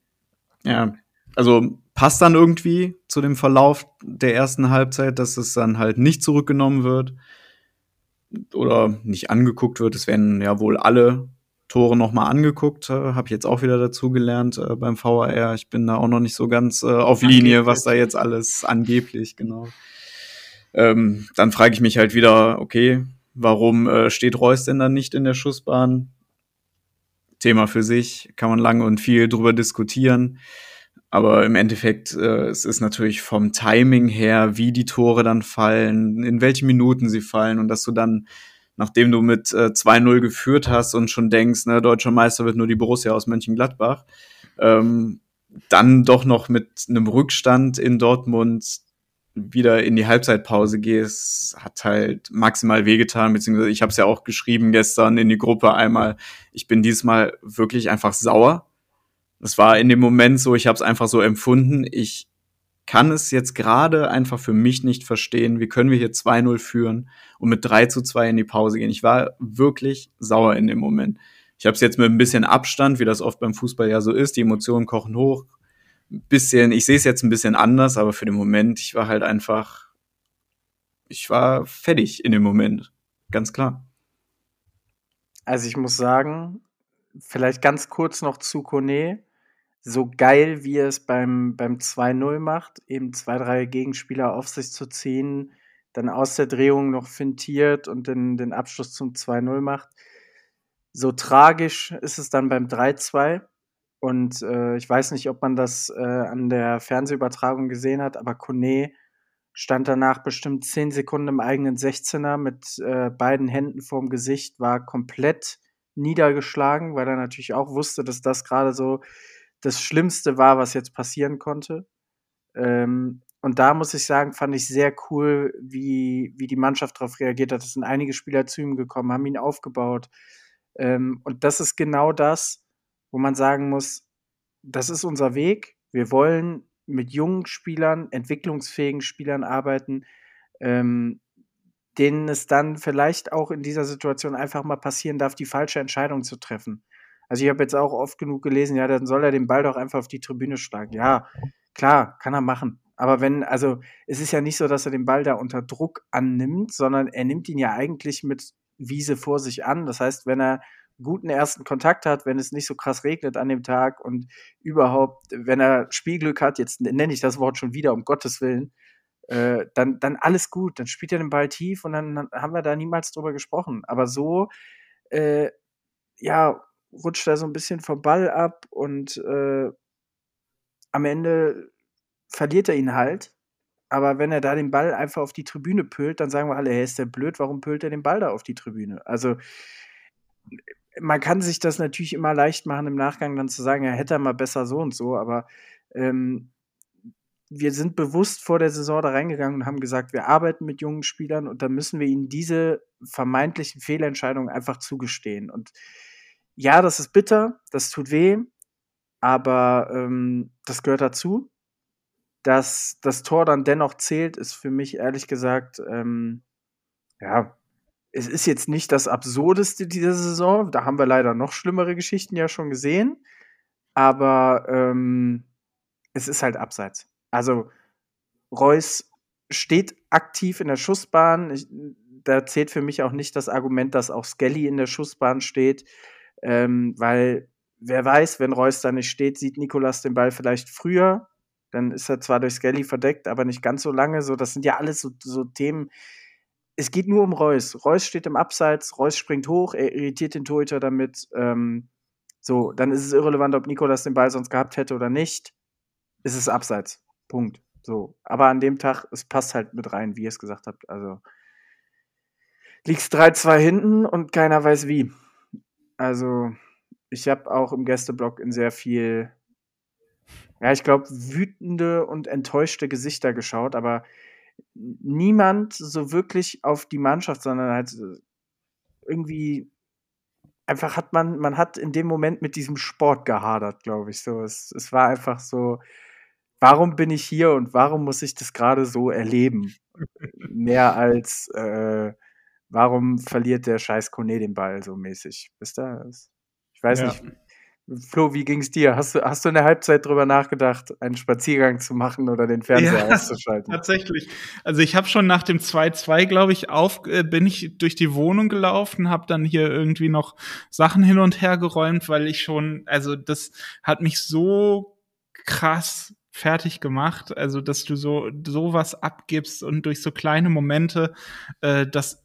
ja, also passt dann irgendwie zu dem Verlauf der ersten Halbzeit, dass es dann halt nicht zurückgenommen wird oder nicht angeguckt wird. Es werden ja wohl alle Tore nochmal angeguckt, äh, habe jetzt auch wieder dazugelernt äh, beim VAR. Ich bin da auch noch nicht so ganz äh, auf Linie, angeblich. was da jetzt alles angeblich, genau. Ähm, dann frage ich mich halt wieder, okay, warum äh, steht Reus denn dann nicht in der Schussbahn? Thema für sich, kann man lange und viel drüber diskutieren. Aber im Endeffekt, äh, es ist natürlich vom Timing her, wie die Tore dann fallen, in welchen Minuten sie fallen und dass du dann, nachdem du mit äh, 2-0 geführt hast und schon denkst, ne, deutscher Meister wird nur die Borussia aus Mönchengladbach, ähm, dann doch noch mit einem Rückstand in Dortmund wieder in die Halbzeitpause gehst, hat halt maximal wehgetan, beziehungsweise ich habe es ja auch geschrieben gestern in die Gruppe einmal, ich bin diesmal wirklich einfach sauer. Das war in dem Moment so, ich habe es einfach so empfunden. Ich kann es jetzt gerade einfach für mich nicht verstehen. Wie können wir hier 2-0 führen und mit 3 zu 2 in die Pause gehen? Ich war wirklich sauer in dem Moment. Ich habe es jetzt mit ein bisschen Abstand, wie das oft beim Fußball ja so ist. Die Emotionen kochen hoch, bisschen, ich sehe es jetzt ein bisschen anders, aber für den Moment, ich war halt einfach, ich war fertig in dem Moment. Ganz klar. Also ich muss sagen, vielleicht ganz kurz noch zu Kone. So geil, wie er es beim, beim 2-0 macht, eben zwei, drei Gegenspieler auf sich zu ziehen, dann aus der Drehung noch fintiert und den, den Abschluss zum 2-0 macht. So tragisch ist es dann beim 3-2 und äh, ich weiß nicht, ob man das äh, an der Fernsehübertragung gesehen hat, aber Kone stand danach bestimmt zehn Sekunden im eigenen 16er mit äh, beiden Händen vorm Gesicht, war komplett niedergeschlagen, weil er natürlich auch wusste, dass das gerade so das Schlimmste war, was jetzt passieren konnte. Ähm, und da muss ich sagen, fand ich sehr cool, wie, wie die Mannschaft darauf reagiert hat. Es sind einige Spieler zu ihm gekommen, haben ihn aufgebaut. Ähm, und das ist genau das, wo man sagen muss, das ist unser Weg. Wir wollen mit jungen Spielern, entwicklungsfähigen Spielern arbeiten, ähm, denen es dann vielleicht auch in dieser Situation einfach mal passieren darf, die falsche Entscheidung zu treffen. Also ich habe jetzt auch oft genug gelesen, ja, dann soll er den Ball doch einfach auf die Tribüne schlagen. Ja, klar, kann er machen. Aber wenn, also es ist ja nicht so, dass er den Ball da unter Druck annimmt, sondern er nimmt ihn ja eigentlich mit Wiese vor sich an. Das heißt, wenn er guten ersten Kontakt hat, wenn es nicht so krass regnet an dem Tag und überhaupt, wenn er Spielglück hat, jetzt nenne ich das Wort schon wieder, um Gottes Willen, äh, dann, dann alles gut, dann spielt er den Ball tief und dann, dann haben wir da niemals drüber gesprochen. Aber so, äh, ja, rutscht er so ein bisschen vom Ball ab und äh, am Ende verliert er ihn halt. Aber wenn er da den Ball einfach auf die Tribüne pölt, dann sagen wir alle, hey, ist der blöd, warum pölt er den Ball da auf die Tribüne? Also man kann sich das natürlich immer leicht machen, im Nachgang dann zu sagen, ja, hätte er mal besser so und so, aber ähm, wir sind bewusst vor der Saison da reingegangen und haben gesagt, wir arbeiten mit jungen Spielern und da müssen wir ihnen diese vermeintlichen Fehlentscheidungen einfach zugestehen. Und ja, das ist bitter, das tut weh, aber ähm, das gehört dazu. Dass das Tor dann dennoch zählt, ist für mich ehrlich gesagt, ähm, ja, es ist jetzt nicht das Absurdeste dieser Saison. Da haben wir leider noch schlimmere Geschichten ja schon gesehen. Aber ähm, es ist halt abseits. Also Reus steht aktiv in der Schussbahn. Ich, da zählt für mich auch nicht das Argument, dass auch Skelly in der Schussbahn steht. Ähm, weil wer weiß, wenn Reus da nicht steht, sieht Nikolas den Ball vielleicht früher. Dann ist er zwar durch Skelly verdeckt, aber nicht ganz so lange. So, das sind ja alles so, so Themen, es geht nur um Reus. Reus steht im Abseits, Reus springt hoch, er irritiert den Torhüter damit. Ähm, so, dann ist es irrelevant, ob Nikolas den Ball sonst gehabt hätte oder nicht. Es ist Abseits. Punkt. So. Aber an dem Tag, es passt halt mit rein, wie ihr es gesagt habt. Also liegst 3-2 hinten und keiner weiß wie. Also, ich habe auch im Gästeblock in sehr viel, ja, ich glaube, wütende und enttäuschte Gesichter geschaut, aber niemand so wirklich auf die Mannschaft, sondern halt äh, irgendwie einfach hat man, man hat in dem Moment mit diesem Sport gehadert, glaube ich. So, es, es war einfach so, warum bin ich hier und warum muss ich das gerade so erleben? Mehr als äh, warum verliert der scheiß Kone den Ball so mäßig? Wisst ihr? Ich weiß ja. nicht. Flo, wie ging's dir? Hast du, hast du in der Halbzeit drüber nachgedacht, einen Spaziergang zu machen oder den Fernseher Ja, auszuschalten? Tatsächlich. Also ich habe schon nach dem 2-2, glaube ich, auf, äh, bin ich durch die Wohnung gelaufen, habe dann hier irgendwie noch Sachen hin und her geräumt, weil ich schon, also das hat mich so krass fertig gemacht, also dass du so sowas abgibst und durch so kleine Momente, äh, das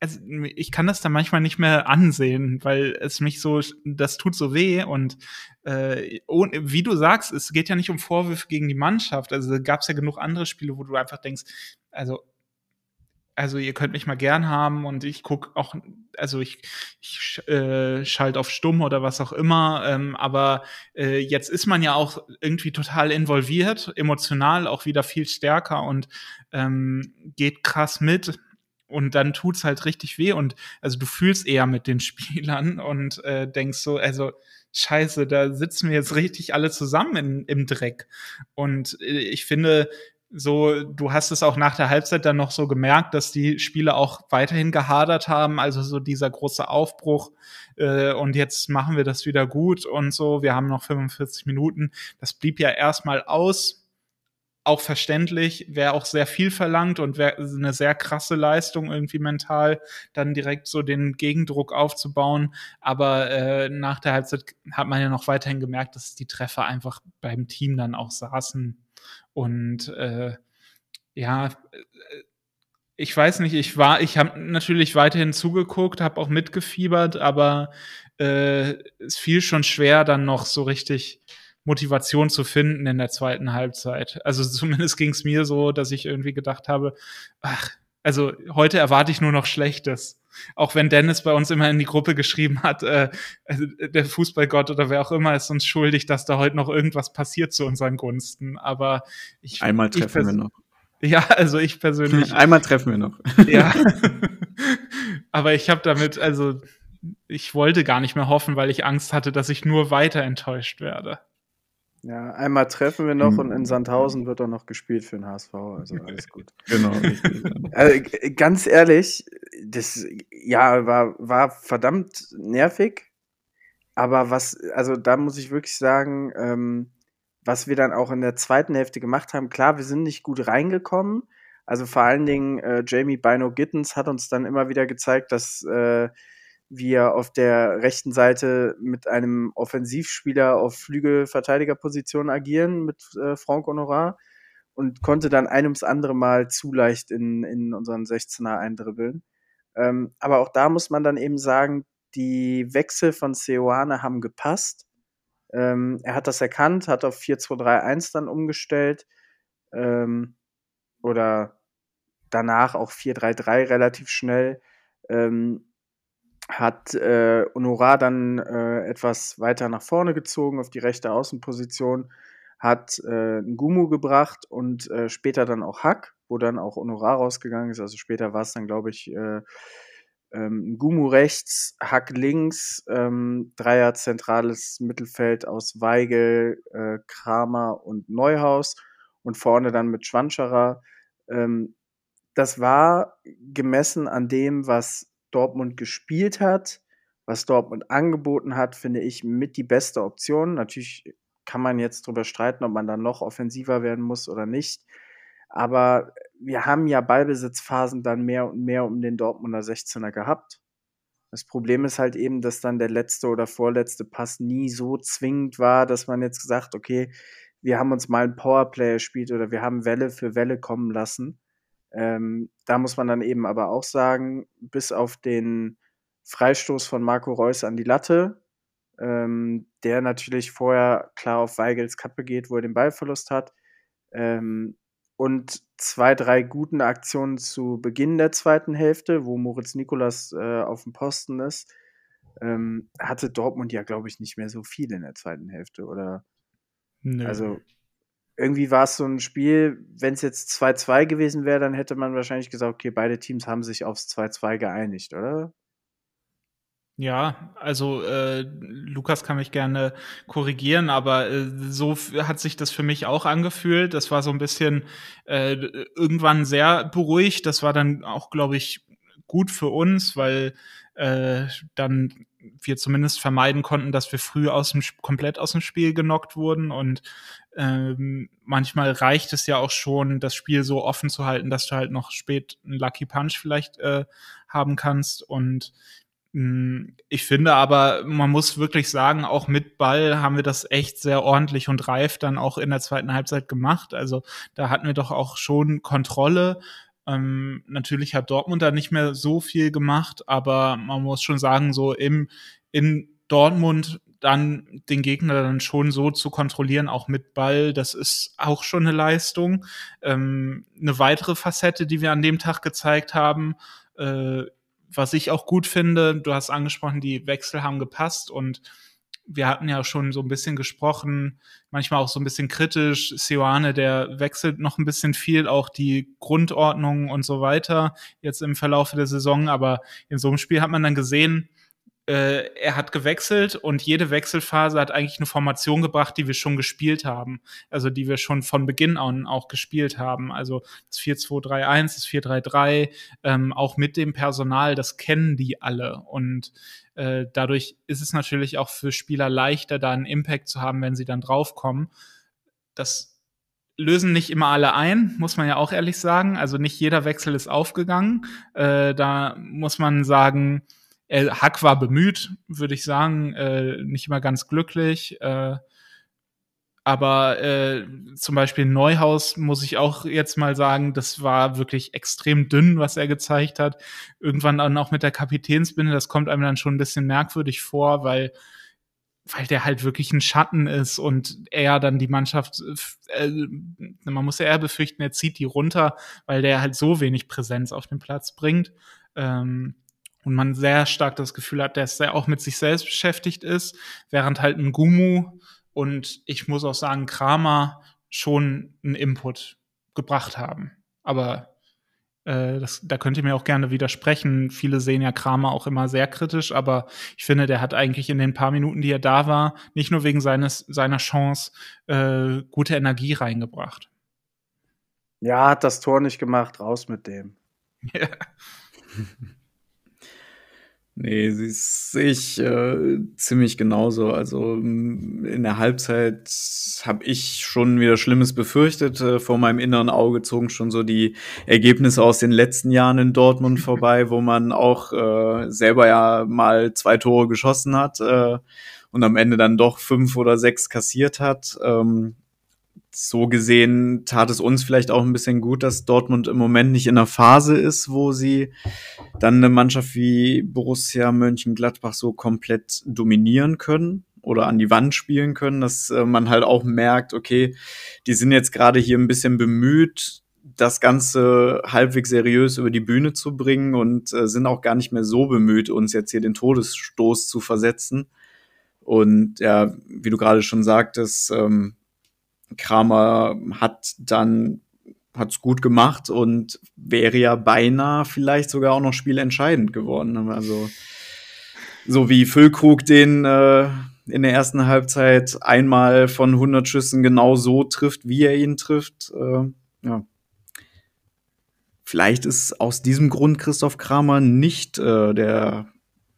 also ich kann das da manchmal nicht mehr ansehen, weil es mich so, das tut so weh und äh, wie du sagst, es geht ja nicht um Vorwürfe gegen die Mannschaft. Also gab es ja genug andere Spiele, wo du einfach denkst, also also ihr könnt mich mal gern haben und ich guck auch, also ich, ich äh, schalte auf stumm oder was auch immer, ähm, aber äh, jetzt ist man ja auch irgendwie total involviert, emotional auch wieder viel stärker und ähm, geht krass mit und dann tut's halt richtig weh und also du fühlst eher mit den Spielern und äh, denkst so, also Scheiße, da sitzen wir jetzt richtig alle zusammen in, im Dreck. Und äh, ich finde so, du hast es auch nach der Halbzeit dann noch so gemerkt, dass die Spieler auch weiterhin gehadert haben, also so dieser große Aufbruch äh, und jetzt machen wir das wieder gut und so, wir haben noch 45 Minuten, das blieb ja erstmal aus, auch verständlich, wäre auch sehr viel verlangt und wäre eine sehr krasse Leistung irgendwie mental, dann direkt so den Gegendruck aufzubauen. Aber äh, nach der Halbzeit hat man ja noch weiterhin gemerkt, dass die Treffer einfach beim Team dann auch saßen. Und äh, ja, äh, ich weiß nicht, ich war, ich habe natürlich weiterhin zugeguckt, habe auch mitgefiebert, aber äh, es fiel schon schwer, dann noch so richtig Motivation zu finden in der zweiten Halbzeit. Also zumindest ging es mir so, dass ich irgendwie gedacht habe, ach, also heute erwarte ich nur noch Schlechtes. Auch wenn Dennis bei uns immer in die Gruppe geschrieben hat, äh, also der Fußballgott oder wer auch immer ist uns schuldig, dass da heute noch irgendwas passiert zu unseren Gunsten. Aber ich Einmal ich treffen wir noch. Ja, also ich persönlich. Einmal treffen wir noch. ja. Aber ich habe damit, also ich wollte gar nicht mehr hoffen, weil ich Angst hatte, dass ich nur weiter enttäuscht werde. Ja, einmal treffen wir noch und in Sandhausen wird auch noch gespielt für den HSV, also alles gut. Genau. Also, g- ganz ehrlich, das ja war, war verdammt nervig, aber was, also da muss ich wirklich sagen, ähm, was wir dann auch in der zweiten Hälfte gemacht haben, klar, wir sind nicht gut reingekommen. Also vor allen Dingen äh, Jamie Bino Gittens hat uns dann immer wieder gezeigt, dass äh, wir auf der rechten Seite mit einem Offensivspieler auf Flügelverteidigerposition agieren, mit äh, Franck Honorat und konnte dann ein ums andere Mal zu leicht in, in unseren 16er eindribbeln. Ähm, aber auch da muss man dann eben sagen, die Wechsel von Seoane haben gepasst. Ähm, er hat das erkannt, hat auf 4-2-3-1 dann umgestellt. Ähm, oder danach auch 4-3-3 relativ schnell. Ähm, hat äh, Honorar dann äh, etwas weiter nach vorne gezogen auf die rechte Außenposition, hat äh, Ngumu gebracht und äh, später dann auch Hack, wo dann auch Honorar rausgegangen ist. Also später war es dann, glaube ich, äh, ähm, Ngumu rechts, Hack links, ähm, Dreier zentrales Mittelfeld aus Weigel, äh, Kramer und Neuhaus und vorne dann mit Schwanscherer. Ähm, das war gemessen an dem, was Dortmund gespielt hat, was Dortmund angeboten hat, finde ich mit die beste Option. Natürlich kann man jetzt drüber streiten, ob man dann noch offensiver werden muss oder nicht. Aber wir haben ja Ballbesitzphasen dann mehr und mehr um den Dortmunder 16er gehabt. Das Problem ist halt eben, dass dann der letzte oder vorletzte Pass nie so zwingend war, dass man jetzt gesagt, okay, wir haben uns mal ein Powerplay gespielt oder wir haben Welle für Welle kommen lassen. Ähm, da muss man dann eben aber auch sagen, bis auf den Freistoß von Marco Reus an die Latte, ähm, der natürlich vorher klar auf Weigels Kappe geht, wo er den Ballverlust hat, ähm, und zwei, drei guten Aktionen zu Beginn der zweiten Hälfte, wo Moritz Nikolas äh, auf dem Posten ist, ähm, hatte Dortmund ja, glaube ich, nicht mehr so viel in der zweiten Hälfte. Oder Nö. also irgendwie war es so ein Spiel, wenn es jetzt 2-2 gewesen wäre, dann hätte man wahrscheinlich gesagt, okay, beide Teams haben sich aufs 2-2 geeinigt, oder? Ja, also äh, Lukas kann mich gerne korrigieren, aber äh, so hat sich das für mich auch angefühlt. Das war so ein bisschen äh, irgendwann sehr beruhigt. Das war dann auch, glaube ich, gut für uns, weil äh, dann wir zumindest vermeiden konnten, dass wir früh aus dem, komplett aus dem Spiel genockt wurden. Und ähm, manchmal reicht es ja auch schon, das Spiel so offen zu halten, dass du halt noch spät einen Lucky Punch vielleicht äh, haben kannst. Und hm, ich finde aber, man muss wirklich sagen, auch mit Ball haben wir das echt sehr ordentlich und reif dann auch in der zweiten Halbzeit gemacht. Also da hatten wir doch auch schon Kontrolle. Ähm, natürlich hat Dortmund da nicht mehr so viel gemacht, aber man muss schon sagen, so im, in Dortmund dann den Gegner dann schon so zu kontrollieren, auch mit Ball, das ist auch schon eine Leistung. Ähm, eine weitere Facette, die wir an dem Tag gezeigt haben, äh, was ich auch gut finde, du hast angesprochen, die Wechsel haben gepasst und wir hatten ja schon so ein bisschen gesprochen, manchmal auch so ein bisschen kritisch. Sioane, der wechselt noch ein bisschen viel, auch die Grundordnung und so weiter jetzt im Verlauf der Saison. Aber in so einem Spiel hat man dann gesehen, äh, er hat gewechselt und jede Wechselphase hat eigentlich eine Formation gebracht, die wir schon gespielt haben. Also die wir schon von Beginn an auch gespielt haben. Also das 4-2-3-1, das 4-3-3, ähm, auch mit dem Personal, das kennen die alle. Und äh, dadurch ist es natürlich auch für Spieler leichter, da einen Impact zu haben, wenn sie dann draufkommen. Das lösen nicht immer alle ein, muss man ja auch ehrlich sagen. Also nicht jeder Wechsel ist aufgegangen. Äh, da muss man sagen, äh, Hack war bemüht, würde ich sagen, äh, nicht immer ganz glücklich. Äh, aber äh, zum Beispiel Neuhaus muss ich auch jetzt mal sagen, das war wirklich extrem dünn, was er gezeigt hat. Irgendwann dann auch mit der Kapitänsbinde, das kommt einem dann schon ein bisschen merkwürdig vor, weil weil der halt wirklich ein Schatten ist und er dann die Mannschaft, äh, man muss ja eher befürchten, er zieht die runter, weil der halt so wenig Präsenz auf den Platz bringt. Ähm, und man sehr stark das Gefühl hat, dass er auch mit sich selbst beschäftigt ist, während halt ein Gumu und ich muss auch sagen, Kramer schon einen Input gebracht haben. Aber äh, das, da könnt ihr mir auch gerne widersprechen. Viele sehen ja Kramer auch immer sehr kritisch, aber ich finde, der hat eigentlich in den paar Minuten, die er da war, nicht nur wegen seines, seiner Chance, äh, gute Energie reingebracht. Ja, hat das Tor nicht gemacht, raus mit dem. Ja. Nee, sie sehe ich äh, ziemlich genauso. Also in der Halbzeit habe ich schon wieder Schlimmes befürchtet. Äh, vor meinem inneren Auge zogen schon so die Ergebnisse aus den letzten Jahren in Dortmund vorbei, wo man auch äh, selber ja mal zwei Tore geschossen hat äh, und am Ende dann doch fünf oder sechs kassiert hat. Ähm, so gesehen tat es uns vielleicht auch ein bisschen gut, dass Dortmund im Moment nicht in einer Phase ist, wo sie dann eine Mannschaft wie Borussia Mönchengladbach so komplett dominieren können oder an die Wand spielen können, dass äh, man halt auch merkt, okay, die sind jetzt gerade hier ein bisschen bemüht, das Ganze halbwegs seriös über die Bühne zu bringen und äh, sind auch gar nicht mehr so bemüht, uns jetzt hier den Todesstoß zu versetzen. Und ja, wie du gerade schon sagtest, ähm, Kramer hat dann hat's gut gemacht und wäre ja beinahe vielleicht sogar auch noch spielentscheidend geworden. Also so wie Füllkrug den äh, in der ersten Halbzeit einmal von 100 Schüssen genau so trifft, wie er ihn trifft. Äh, ja. Vielleicht ist aus diesem Grund Christoph Kramer nicht äh, der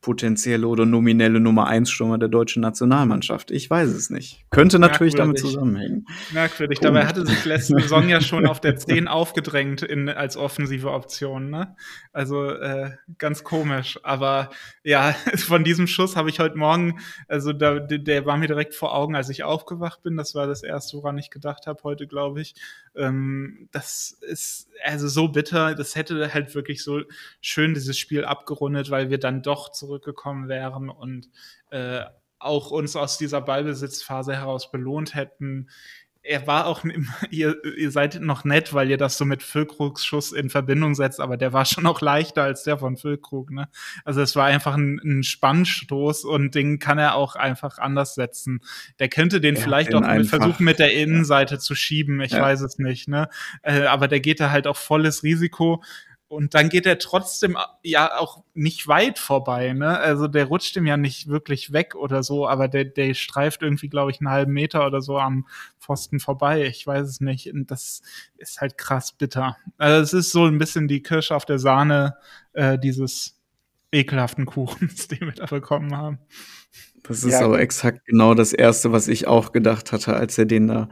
potenzielle oder nominelle Nummer 1 Stürmer der deutschen Nationalmannschaft. Ich weiß es nicht. Könnte natürlich damit zusammenhängen. Merkwürdig. Komisch. Dabei hatte sich letzte Saison ja schon auf der 10 aufgedrängt in, als offensive Option. Ne? Also äh, ganz komisch. Aber ja, von diesem Schuss habe ich heute Morgen, also da, der war mir direkt vor Augen, als ich aufgewacht bin. Das war das erste, woran ich gedacht habe heute, glaube ich. Ähm, das ist also so bitter. Das hätte halt wirklich so schön dieses Spiel abgerundet, weil wir dann doch zurückgekommen wären und äh, auch uns aus dieser Ballbesitzphase heraus belohnt hätten er war auch, ihr, ihr seid noch nett, weil ihr das so mit Füllkrugs Schuss in Verbindung setzt, aber der war schon auch leichter als der von Füllkrug, ne? Also es war einfach ein, ein Spannstoß und den kann er auch einfach anders setzen. Der könnte den ja, vielleicht auch mit versuchen, mit der Innenseite ja. zu schieben, ich ja. weiß es nicht, ne? Äh, aber der geht da halt auch volles Risiko und dann geht er trotzdem ja auch nicht weit vorbei, ne? Also der rutscht ihm ja nicht wirklich weg oder so, aber der, der streift irgendwie, glaube ich, einen halben Meter oder so am Pfosten vorbei. Ich weiß es nicht. Und das ist halt krass bitter. Also es ist so ein bisschen die Kirsche auf der Sahne, äh, dieses ekelhaften Kuchens, den wir da bekommen haben. Das ist ja, aber exakt genau das Erste, was ich auch gedacht hatte, als er den da.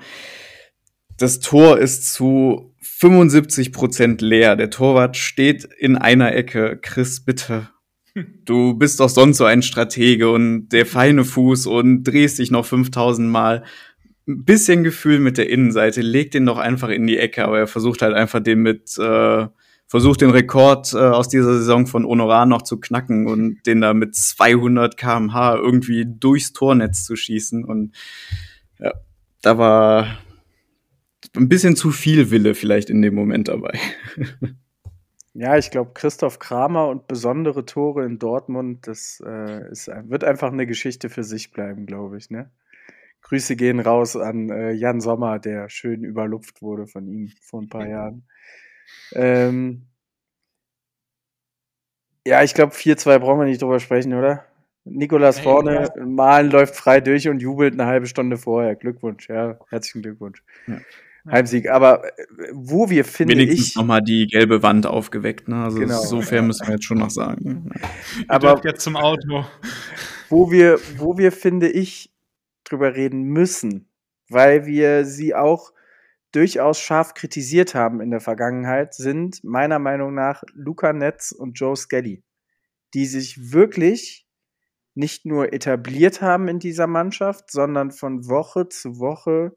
Das Tor ist zu 75 Prozent leer. Der Torwart steht in einer Ecke. Chris, bitte. Du bist doch sonst so ein Stratege und der feine Fuß und drehst dich noch 5000 Mal. Ein bisschen Gefühl mit der Innenseite. Leg den doch einfach in die Ecke, aber er versucht halt einfach den mit äh, versucht den Rekord äh, aus dieser Saison von Honorar noch zu knacken und den da mit 200 kmh irgendwie durchs Tornetz zu schießen. Und ja, da war ein bisschen zu viel Wille vielleicht in dem Moment dabei. Ja, ich glaube, Christoph Kramer und besondere Tore in Dortmund, das äh, ist, wird einfach eine Geschichte für sich bleiben, glaube ich. Ne? Grüße gehen raus an äh, Jan Sommer, der schön überlupft wurde von ihm vor ein paar Jahren. Ähm, ja, ich glaube, 4-2 brauchen wir nicht drüber sprechen, oder? Nikolas hey, vorne, ja. Malen läuft frei durch und jubelt eine halbe Stunde vorher. Glückwunsch, ja, herzlichen Glückwunsch. Ja. Heimsieg. Aber äh, wo wir finde Wenigstens ich nochmal die gelbe Wand aufgeweckt. Ne? Also genau. so fair müssen wir jetzt schon noch sagen. Aber jetzt zum Auto. Wo wir, wo wir finde ich drüber reden müssen, weil wir sie auch durchaus scharf kritisiert haben in der Vergangenheit, sind meiner Meinung nach Luca Netz und Joe Skelly, die sich wirklich nicht nur etabliert haben in dieser Mannschaft, sondern von Woche zu Woche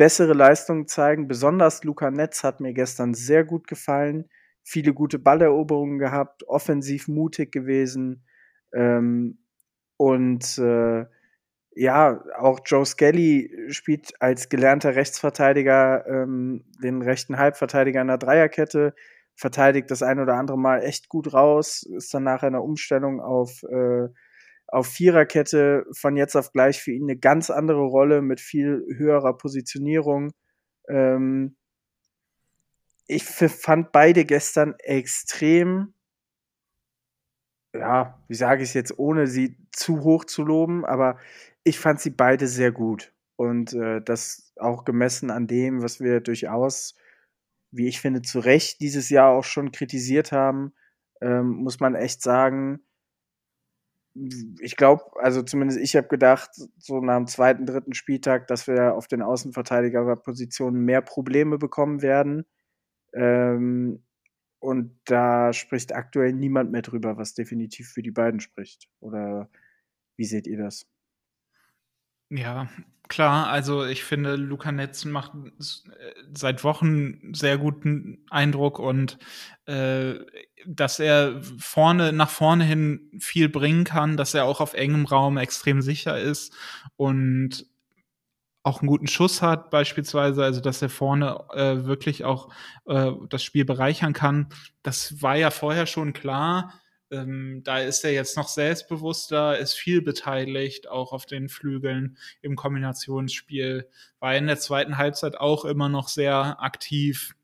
bessere Leistungen zeigen. Besonders Luca Netz hat mir gestern sehr gut gefallen. Viele gute Balleroberungen gehabt, offensiv mutig gewesen. Ähm, und äh, ja, auch Joe Skelly spielt als gelernter Rechtsverteidiger ähm, den rechten Halbverteidiger in der Dreierkette, verteidigt das ein oder andere Mal echt gut raus, ist dann nach einer Umstellung auf, äh, auf Viererkette von jetzt auf gleich für ihn eine ganz andere Rolle mit viel höherer Positionierung. Ähm, ich fand beide gestern extrem ja, wie sage ich es jetzt, ohne sie zu hoch zu loben, aber ich fand sie beide sehr gut. Und äh, das auch gemessen an dem, was wir durchaus, wie ich finde, zu Recht dieses Jahr auch schon kritisiert haben, ähm, muss man echt sagen, ich glaube, also zumindest ich habe gedacht, so nach dem zweiten, dritten Spieltag, dass wir auf den Außenverteidigerpositionen mehr Probleme bekommen werden. Ähm, und da spricht aktuell niemand mehr drüber, was definitiv für die beiden spricht. Oder wie seht ihr das? Ja, klar. Also ich finde, Luca Netz macht seit Wochen sehr guten Eindruck und äh, dass er vorne nach vorne hin viel bringen kann, dass er auch auf engem Raum extrem sicher ist und auch einen guten Schuss hat beispielsweise, also dass er vorne äh, wirklich auch äh, das Spiel bereichern kann. Das war ja vorher schon klar. Ähm, da ist er jetzt noch selbstbewusster, ist viel beteiligt, auch auf den Flügeln im Kombinationsspiel. War in der zweiten Halbzeit auch immer noch sehr aktiv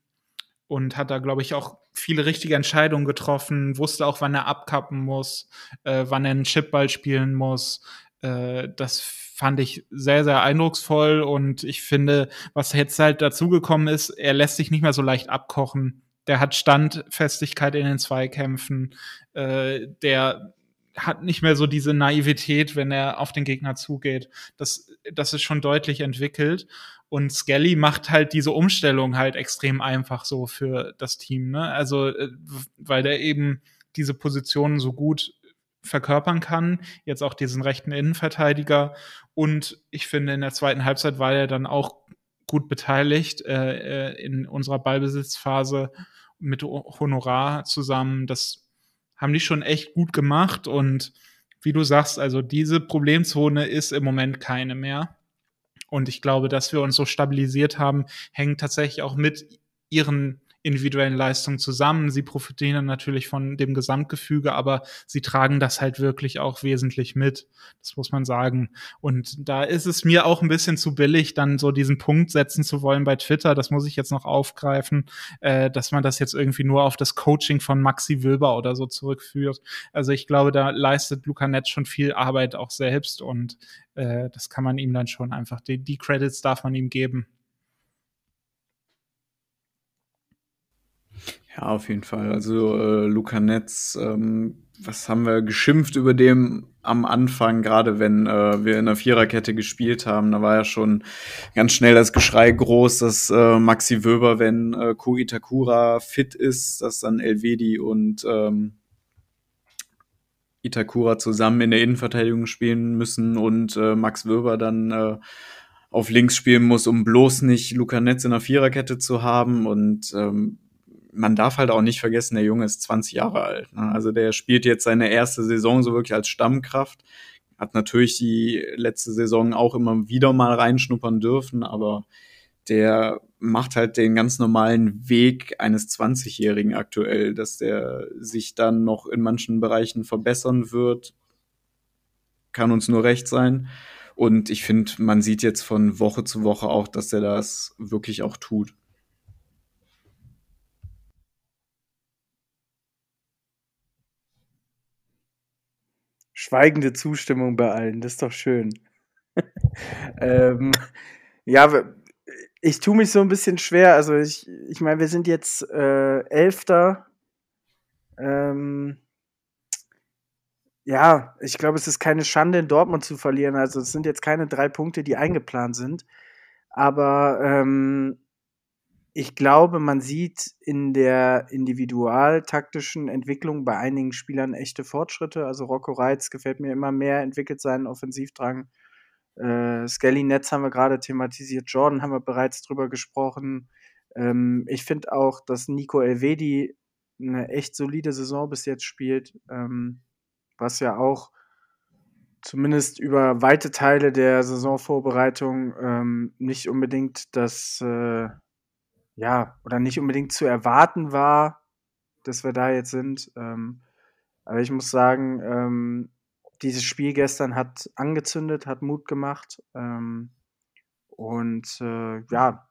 und hat da, glaube ich, auch viele richtige Entscheidungen getroffen, wusste auch, wann er abkappen muss, äh, wann er einen Chipball spielen muss. Äh, das fand ich sehr, sehr eindrucksvoll und ich finde, was jetzt halt dazugekommen ist, er lässt sich nicht mehr so leicht abkochen der hat Standfestigkeit in den Zweikämpfen, äh, der hat nicht mehr so diese Naivität, wenn er auf den Gegner zugeht. Das, das ist schon deutlich entwickelt. Und Skelly macht halt diese Umstellung halt extrem einfach so für das Team. Ne? Also, äh, weil der eben diese Positionen so gut verkörpern kann. Jetzt auch diesen rechten Innenverteidiger. Und ich finde, in der zweiten Halbzeit war er dann auch gut beteiligt äh, äh in unserer Ballbesitzphase mit Honorar zusammen. Das haben die schon echt gut gemacht und wie du sagst, also diese Problemzone ist im Moment keine mehr. Und ich glaube, dass wir uns so stabilisiert haben, hängt tatsächlich auch mit ihren individuellen Leistungen zusammen. Sie profitieren natürlich von dem Gesamtgefüge, aber sie tragen das halt wirklich auch wesentlich mit. Das muss man sagen. Und da ist es mir auch ein bisschen zu billig, dann so diesen Punkt setzen zu wollen bei Twitter. Das muss ich jetzt noch aufgreifen, äh, dass man das jetzt irgendwie nur auf das Coaching von Maxi Wilber oder so zurückführt. Also ich glaube, da leistet Luca Netz schon viel Arbeit auch selbst und äh, das kann man ihm dann schon einfach, die, die Credits darf man ihm geben. Ja, auf jeden Fall. Also äh, Luca Netz ähm, was haben wir geschimpft über dem am Anfang, gerade wenn äh, wir in der Viererkette gespielt haben. Da war ja schon ganz schnell das Geschrei groß, dass äh, Maxi Wöber, wenn äh, Ko Itakura fit ist, dass dann Elvedi und ähm, Itakura zusammen in der Innenverteidigung spielen müssen und äh, Max Wöber dann äh, auf links spielen muss, um bloß nicht Luca Netz in der Viererkette zu haben. Und ähm, man darf halt auch nicht vergessen, der Junge ist 20 Jahre alt. Ne? Also der spielt jetzt seine erste Saison so wirklich als Stammkraft. Hat natürlich die letzte Saison auch immer wieder mal reinschnuppern dürfen, aber der macht halt den ganz normalen Weg eines 20-Jährigen aktuell, dass der sich dann noch in manchen Bereichen verbessern wird, kann uns nur recht sein. Und ich finde, man sieht jetzt von Woche zu Woche auch, dass er das wirklich auch tut. Schweigende Zustimmung bei allen, das ist doch schön. ähm, ja, ich tue mich so ein bisschen schwer. Also ich, ich meine, wir sind jetzt äh, Elfter. Ähm, ja, ich glaube, es ist keine Schande, in Dortmund zu verlieren. Also es sind jetzt keine drei Punkte, die eingeplant sind. Aber ähm, ich glaube, man sieht in der individualtaktischen Entwicklung bei einigen Spielern echte Fortschritte. Also Rocco Reitz gefällt mir immer mehr, entwickelt seinen Offensivdrang. Äh, Skelly Netz haben wir gerade thematisiert, Jordan haben wir bereits drüber gesprochen. Ähm, ich finde auch, dass Nico Elvedi eine echt solide Saison bis jetzt spielt, ähm, was ja auch zumindest über weite Teile der Saisonvorbereitung ähm, nicht unbedingt das, äh, ja, oder nicht unbedingt zu erwarten war, dass wir da jetzt sind. Ähm, aber ich muss sagen, ähm, dieses Spiel gestern hat angezündet, hat Mut gemacht. Ähm, und äh, ja,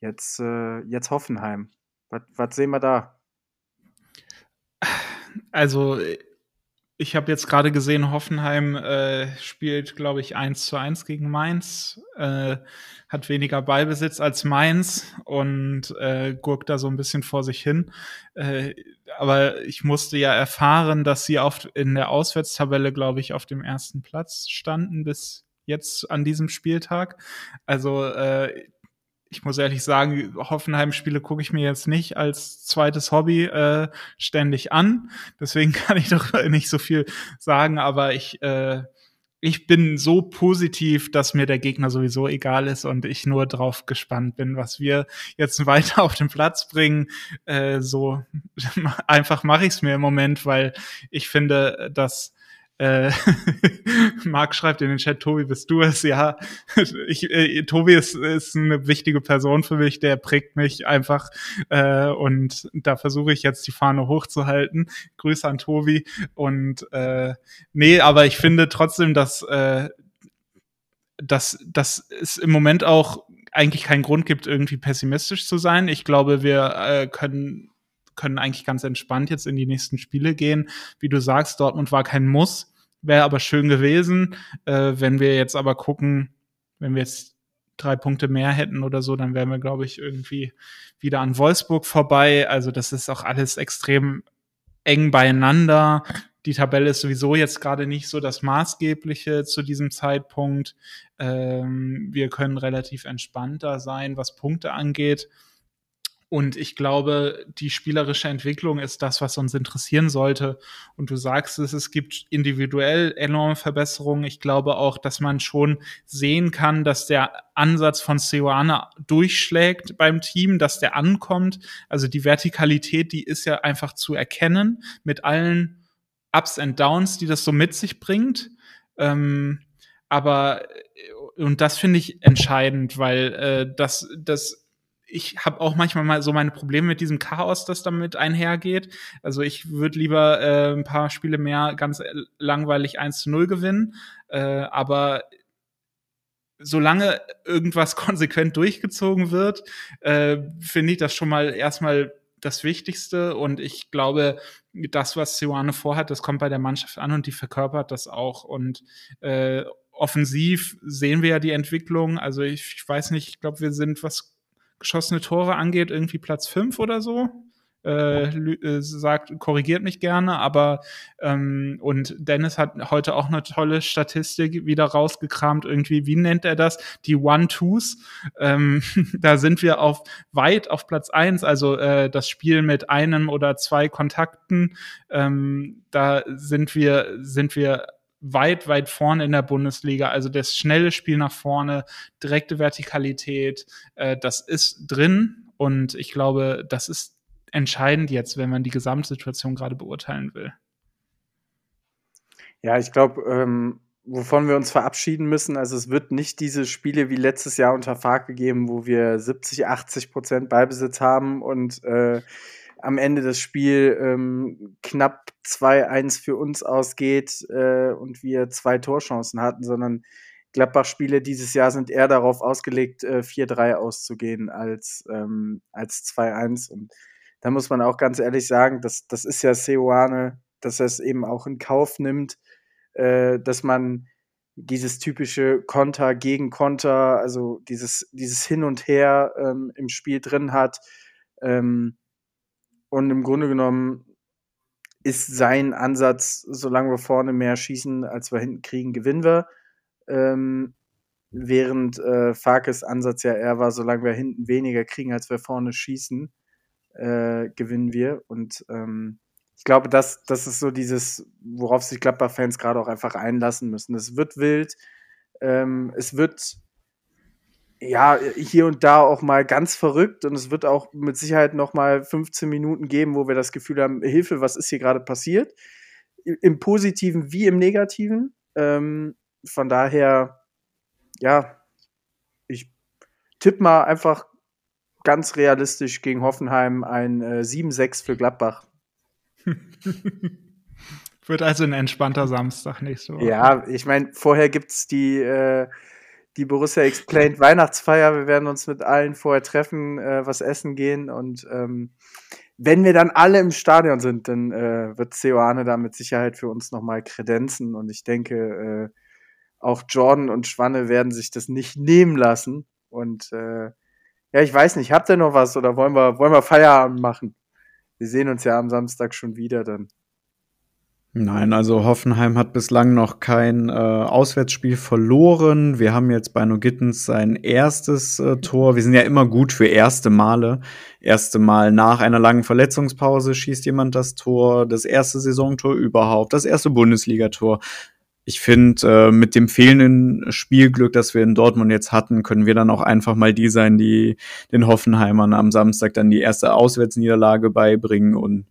jetzt, äh, jetzt Hoffenheim. Was sehen wir da? Also, ich habe jetzt gerade gesehen, Hoffenheim äh, spielt, glaube ich, 1 zu 1 gegen Mainz, äh, hat weniger Ballbesitz als Mainz und äh, gurkt da so ein bisschen vor sich hin. Äh, aber ich musste ja erfahren, dass sie auf, in der Auswärtstabelle, glaube ich, auf dem ersten Platz standen bis jetzt an diesem Spieltag. Also äh, ich muss ehrlich sagen, Hoffenheim-Spiele gucke ich mir jetzt nicht als zweites Hobby äh, ständig an. Deswegen kann ich doch nicht so viel sagen, aber ich, äh, ich bin so positiv, dass mir der Gegner sowieso egal ist und ich nur drauf gespannt bin, was wir jetzt weiter auf den Platz bringen. Äh, so einfach mache ich es mir im Moment, weil ich finde, dass äh, Marc schreibt in den Chat, Tobi, bist du es? Ja, ich, äh, Tobi ist, ist eine wichtige Person für mich, der prägt mich einfach äh, und da versuche ich jetzt die Fahne hochzuhalten. Grüße an Tobi und äh, nee, aber ich finde trotzdem, dass, äh, dass, dass es im Moment auch eigentlich keinen Grund gibt, irgendwie pessimistisch zu sein. Ich glaube, wir äh, können können eigentlich ganz entspannt jetzt in die nächsten Spiele gehen. Wie du sagst, Dortmund war kein Muss, wäre aber schön gewesen. Äh, wenn wir jetzt aber gucken, wenn wir jetzt drei Punkte mehr hätten oder so, dann wären wir, glaube ich, irgendwie wieder an Wolfsburg vorbei. Also das ist auch alles extrem eng beieinander. Die Tabelle ist sowieso jetzt gerade nicht so das Maßgebliche zu diesem Zeitpunkt. Ähm, wir können relativ entspannter sein, was Punkte angeht. Und ich glaube, die spielerische Entwicklung ist das, was uns interessieren sollte. Und du sagst es, es gibt individuell enorme Verbesserungen. Ich glaube auch, dass man schon sehen kann, dass der Ansatz von Seoane durchschlägt beim Team, dass der ankommt. Also die Vertikalität, die ist ja einfach zu erkennen mit allen Ups and Downs, die das so mit sich bringt. Ähm, aber, und das finde ich entscheidend, weil äh, das, das ich habe auch manchmal mal so meine Probleme mit diesem Chaos, das damit einhergeht. Also ich würde lieber äh, ein paar Spiele mehr ganz langweilig 1 zu 0 gewinnen. Äh, aber solange irgendwas konsequent durchgezogen wird, äh, finde ich das schon mal erstmal das Wichtigste. Und ich glaube, das, was Sioane vorhat, das kommt bei der Mannschaft an und die verkörpert das auch. Und äh, offensiv sehen wir ja die Entwicklung. Also ich, ich weiß nicht, ich glaube, wir sind, was geschossene Tore angeht, irgendwie Platz 5 oder so. äh, äh, sagt, korrigiert mich gerne, aber ähm, und Dennis hat heute auch eine tolle Statistik wieder rausgekramt, irgendwie, wie nennt er das? Die One-Twos. Ähm, da sind wir auf weit auf Platz eins, also äh, das Spiel mit einem oder zwei Kontakten, ähm, da sind wir, sind wir weit, weit vorne in der Bundesliga. Also das schnelle Spiel nach vorne, direkte Vertikalität, äh, das ist drin. Und ich glaube, das ist entscheidend jetzt, wenn man die Gesamtsituation gerade beurteilen will. Ja, ich glaube, ähm, wovon wir uns verabschieden müssen, also es wird nicht diese Spiele wie letztes Jahr unter Farke geben, wo wir 70, 80 Prozent Ballbesitz haben und äh, am Ende das Spiel ähm, knapp 2-1 für uns ausgeht äh, und wir zwei Torchancen hatten, sondern Gladbach-Spiele dieses Jahr sind eher darauf ausgelegt, äh, 4-3 auszugehen als, ähm, als 2-1. Und da muss man auch ganz ehrlich sagen, dass, das ist ja Seoane, dass er es eben auch in Kauf nimmt, äh, dass man dieses typische Konter gegen Konter, also dieses, dieses Hin und Her ähm, im Spiel drin hat. Ähm, und im Grunde genommen ist sein Ansatz, solange wir vorne mehr schießen, als wir hinten kriegen, gewinnen wir. Ähm, während äh, Farkes Ansatz ja eher war, solange wir hinten weniger kriegen, als wir vorne schießen, äh, gewinnen wir. Und ähm, ich glaube, das, das ist so dieses, worauf sich Gladbach-Fans gerade auch einfach einlassen müssen. Es wird wild, ähm, es wird ja, hier und da auch mal ganz verrückt und es wird auch mit Sicherheit noch mal 15 Minuten geben, wo wir das Gefühl haben, Hilfe, was ist hier gerade passiert? Im Positiven wie im Negativen. Ähm, von daher, ja, ich tippe mal einfach ganz realistisch gegen Hoffenheim ein äh, 7-6 für Gladbach. Wird also ein entspannter Samstag nächste Woche. Ja, ich meine, vorher gibt es die äh, die Borussia Explained Weihnachtsfeier. Wir werden uns mit allen vorher treffen, äh, was essen gehen und ähm, wenn wir dann alle im Stadion sind, dann äh, wird Ceoane da mit Sicherheit für uns nochmal kredenzen und ich denke, äh, auch Jordan und Schwanne werden sich das nicht nehmen lassen und äh, ja, ich weiß nicht, habt ihr noch was oder wollen wir, wollen wir Feierabend machen? Wir sehen uns ja am Samstag schon wieder dann. Nein, also Hoffenheim hat bislang noch kein äh, Auswärtsspiel verloren. Wir haben jetzt bei No Gittens sein erstes äh, Tor. Wir sind ja immer gut für erste Male. Erste Mal nach einer langen Verletzungspause schießt jemand das Tor, das erste Saisontor überhaupt, das erste Bundesligator. Ich finde, äh, mit dem fehlenden Spielglück, das wir in Dortmund jetzt hatten, können wir dann auch einfach mal die sein, die den Hoffenheimern am Samstag dann die erste Auswärtsniederlage beibringen. Und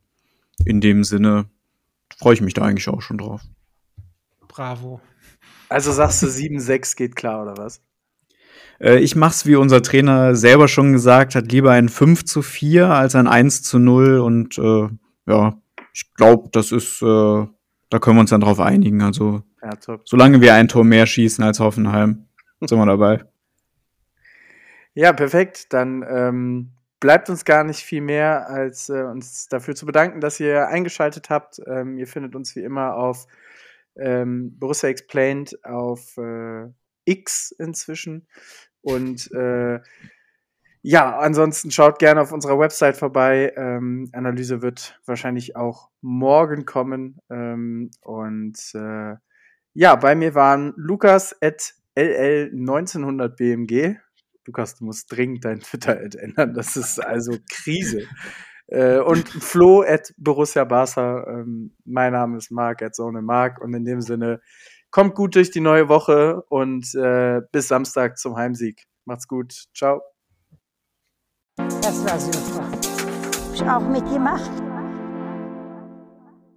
in dem Sinne freue ich mich da eigentlich auch schon drauf. Bravo. Also sagst du 7-6 geht klar, oder was? Äh, ich mach's, wie unser Trainer selber schon gesagt hat, lieber ein 5 zu 4 als ein 1 zu 0. Und äh, ja, ich glaube, das ist, äh, da können wir uns dann drauf einigen. Also, ja, solange wir ein Tor mehr schießen als Hoffenheim, sind wir dabei. Ja, perfekt. Dann ähm, bleibt uns gar nicht viel mehr, als äh, uns dafür zu bedanken, dass ihr eingeschaltet habt. Ähm, ihr findet uns wie immer auf ähm, Borussia Explained auf äh, X inzwischen. Und äh, ja, ansonsten schaut gerne auf unserer Website vorbei. Ähm, Analyse wird wahrscheinlich auch morgen kommen. Ähm, und äh, ja, bei mir waren Lukas at LL1900BMG. Lukas, du musst dringend dein Twitter ändern. Das ist also Krise. äh, und Flo at Borussia Barca. Ähm, mein Name ist Marc at Zone Marc. Und in dem Sinne, kommt gut durch die neue Woche und äh, bis Samstag zum Heimsieg. Macht's gut. Ciao. Das war super. Hab ich auch mitgemacht.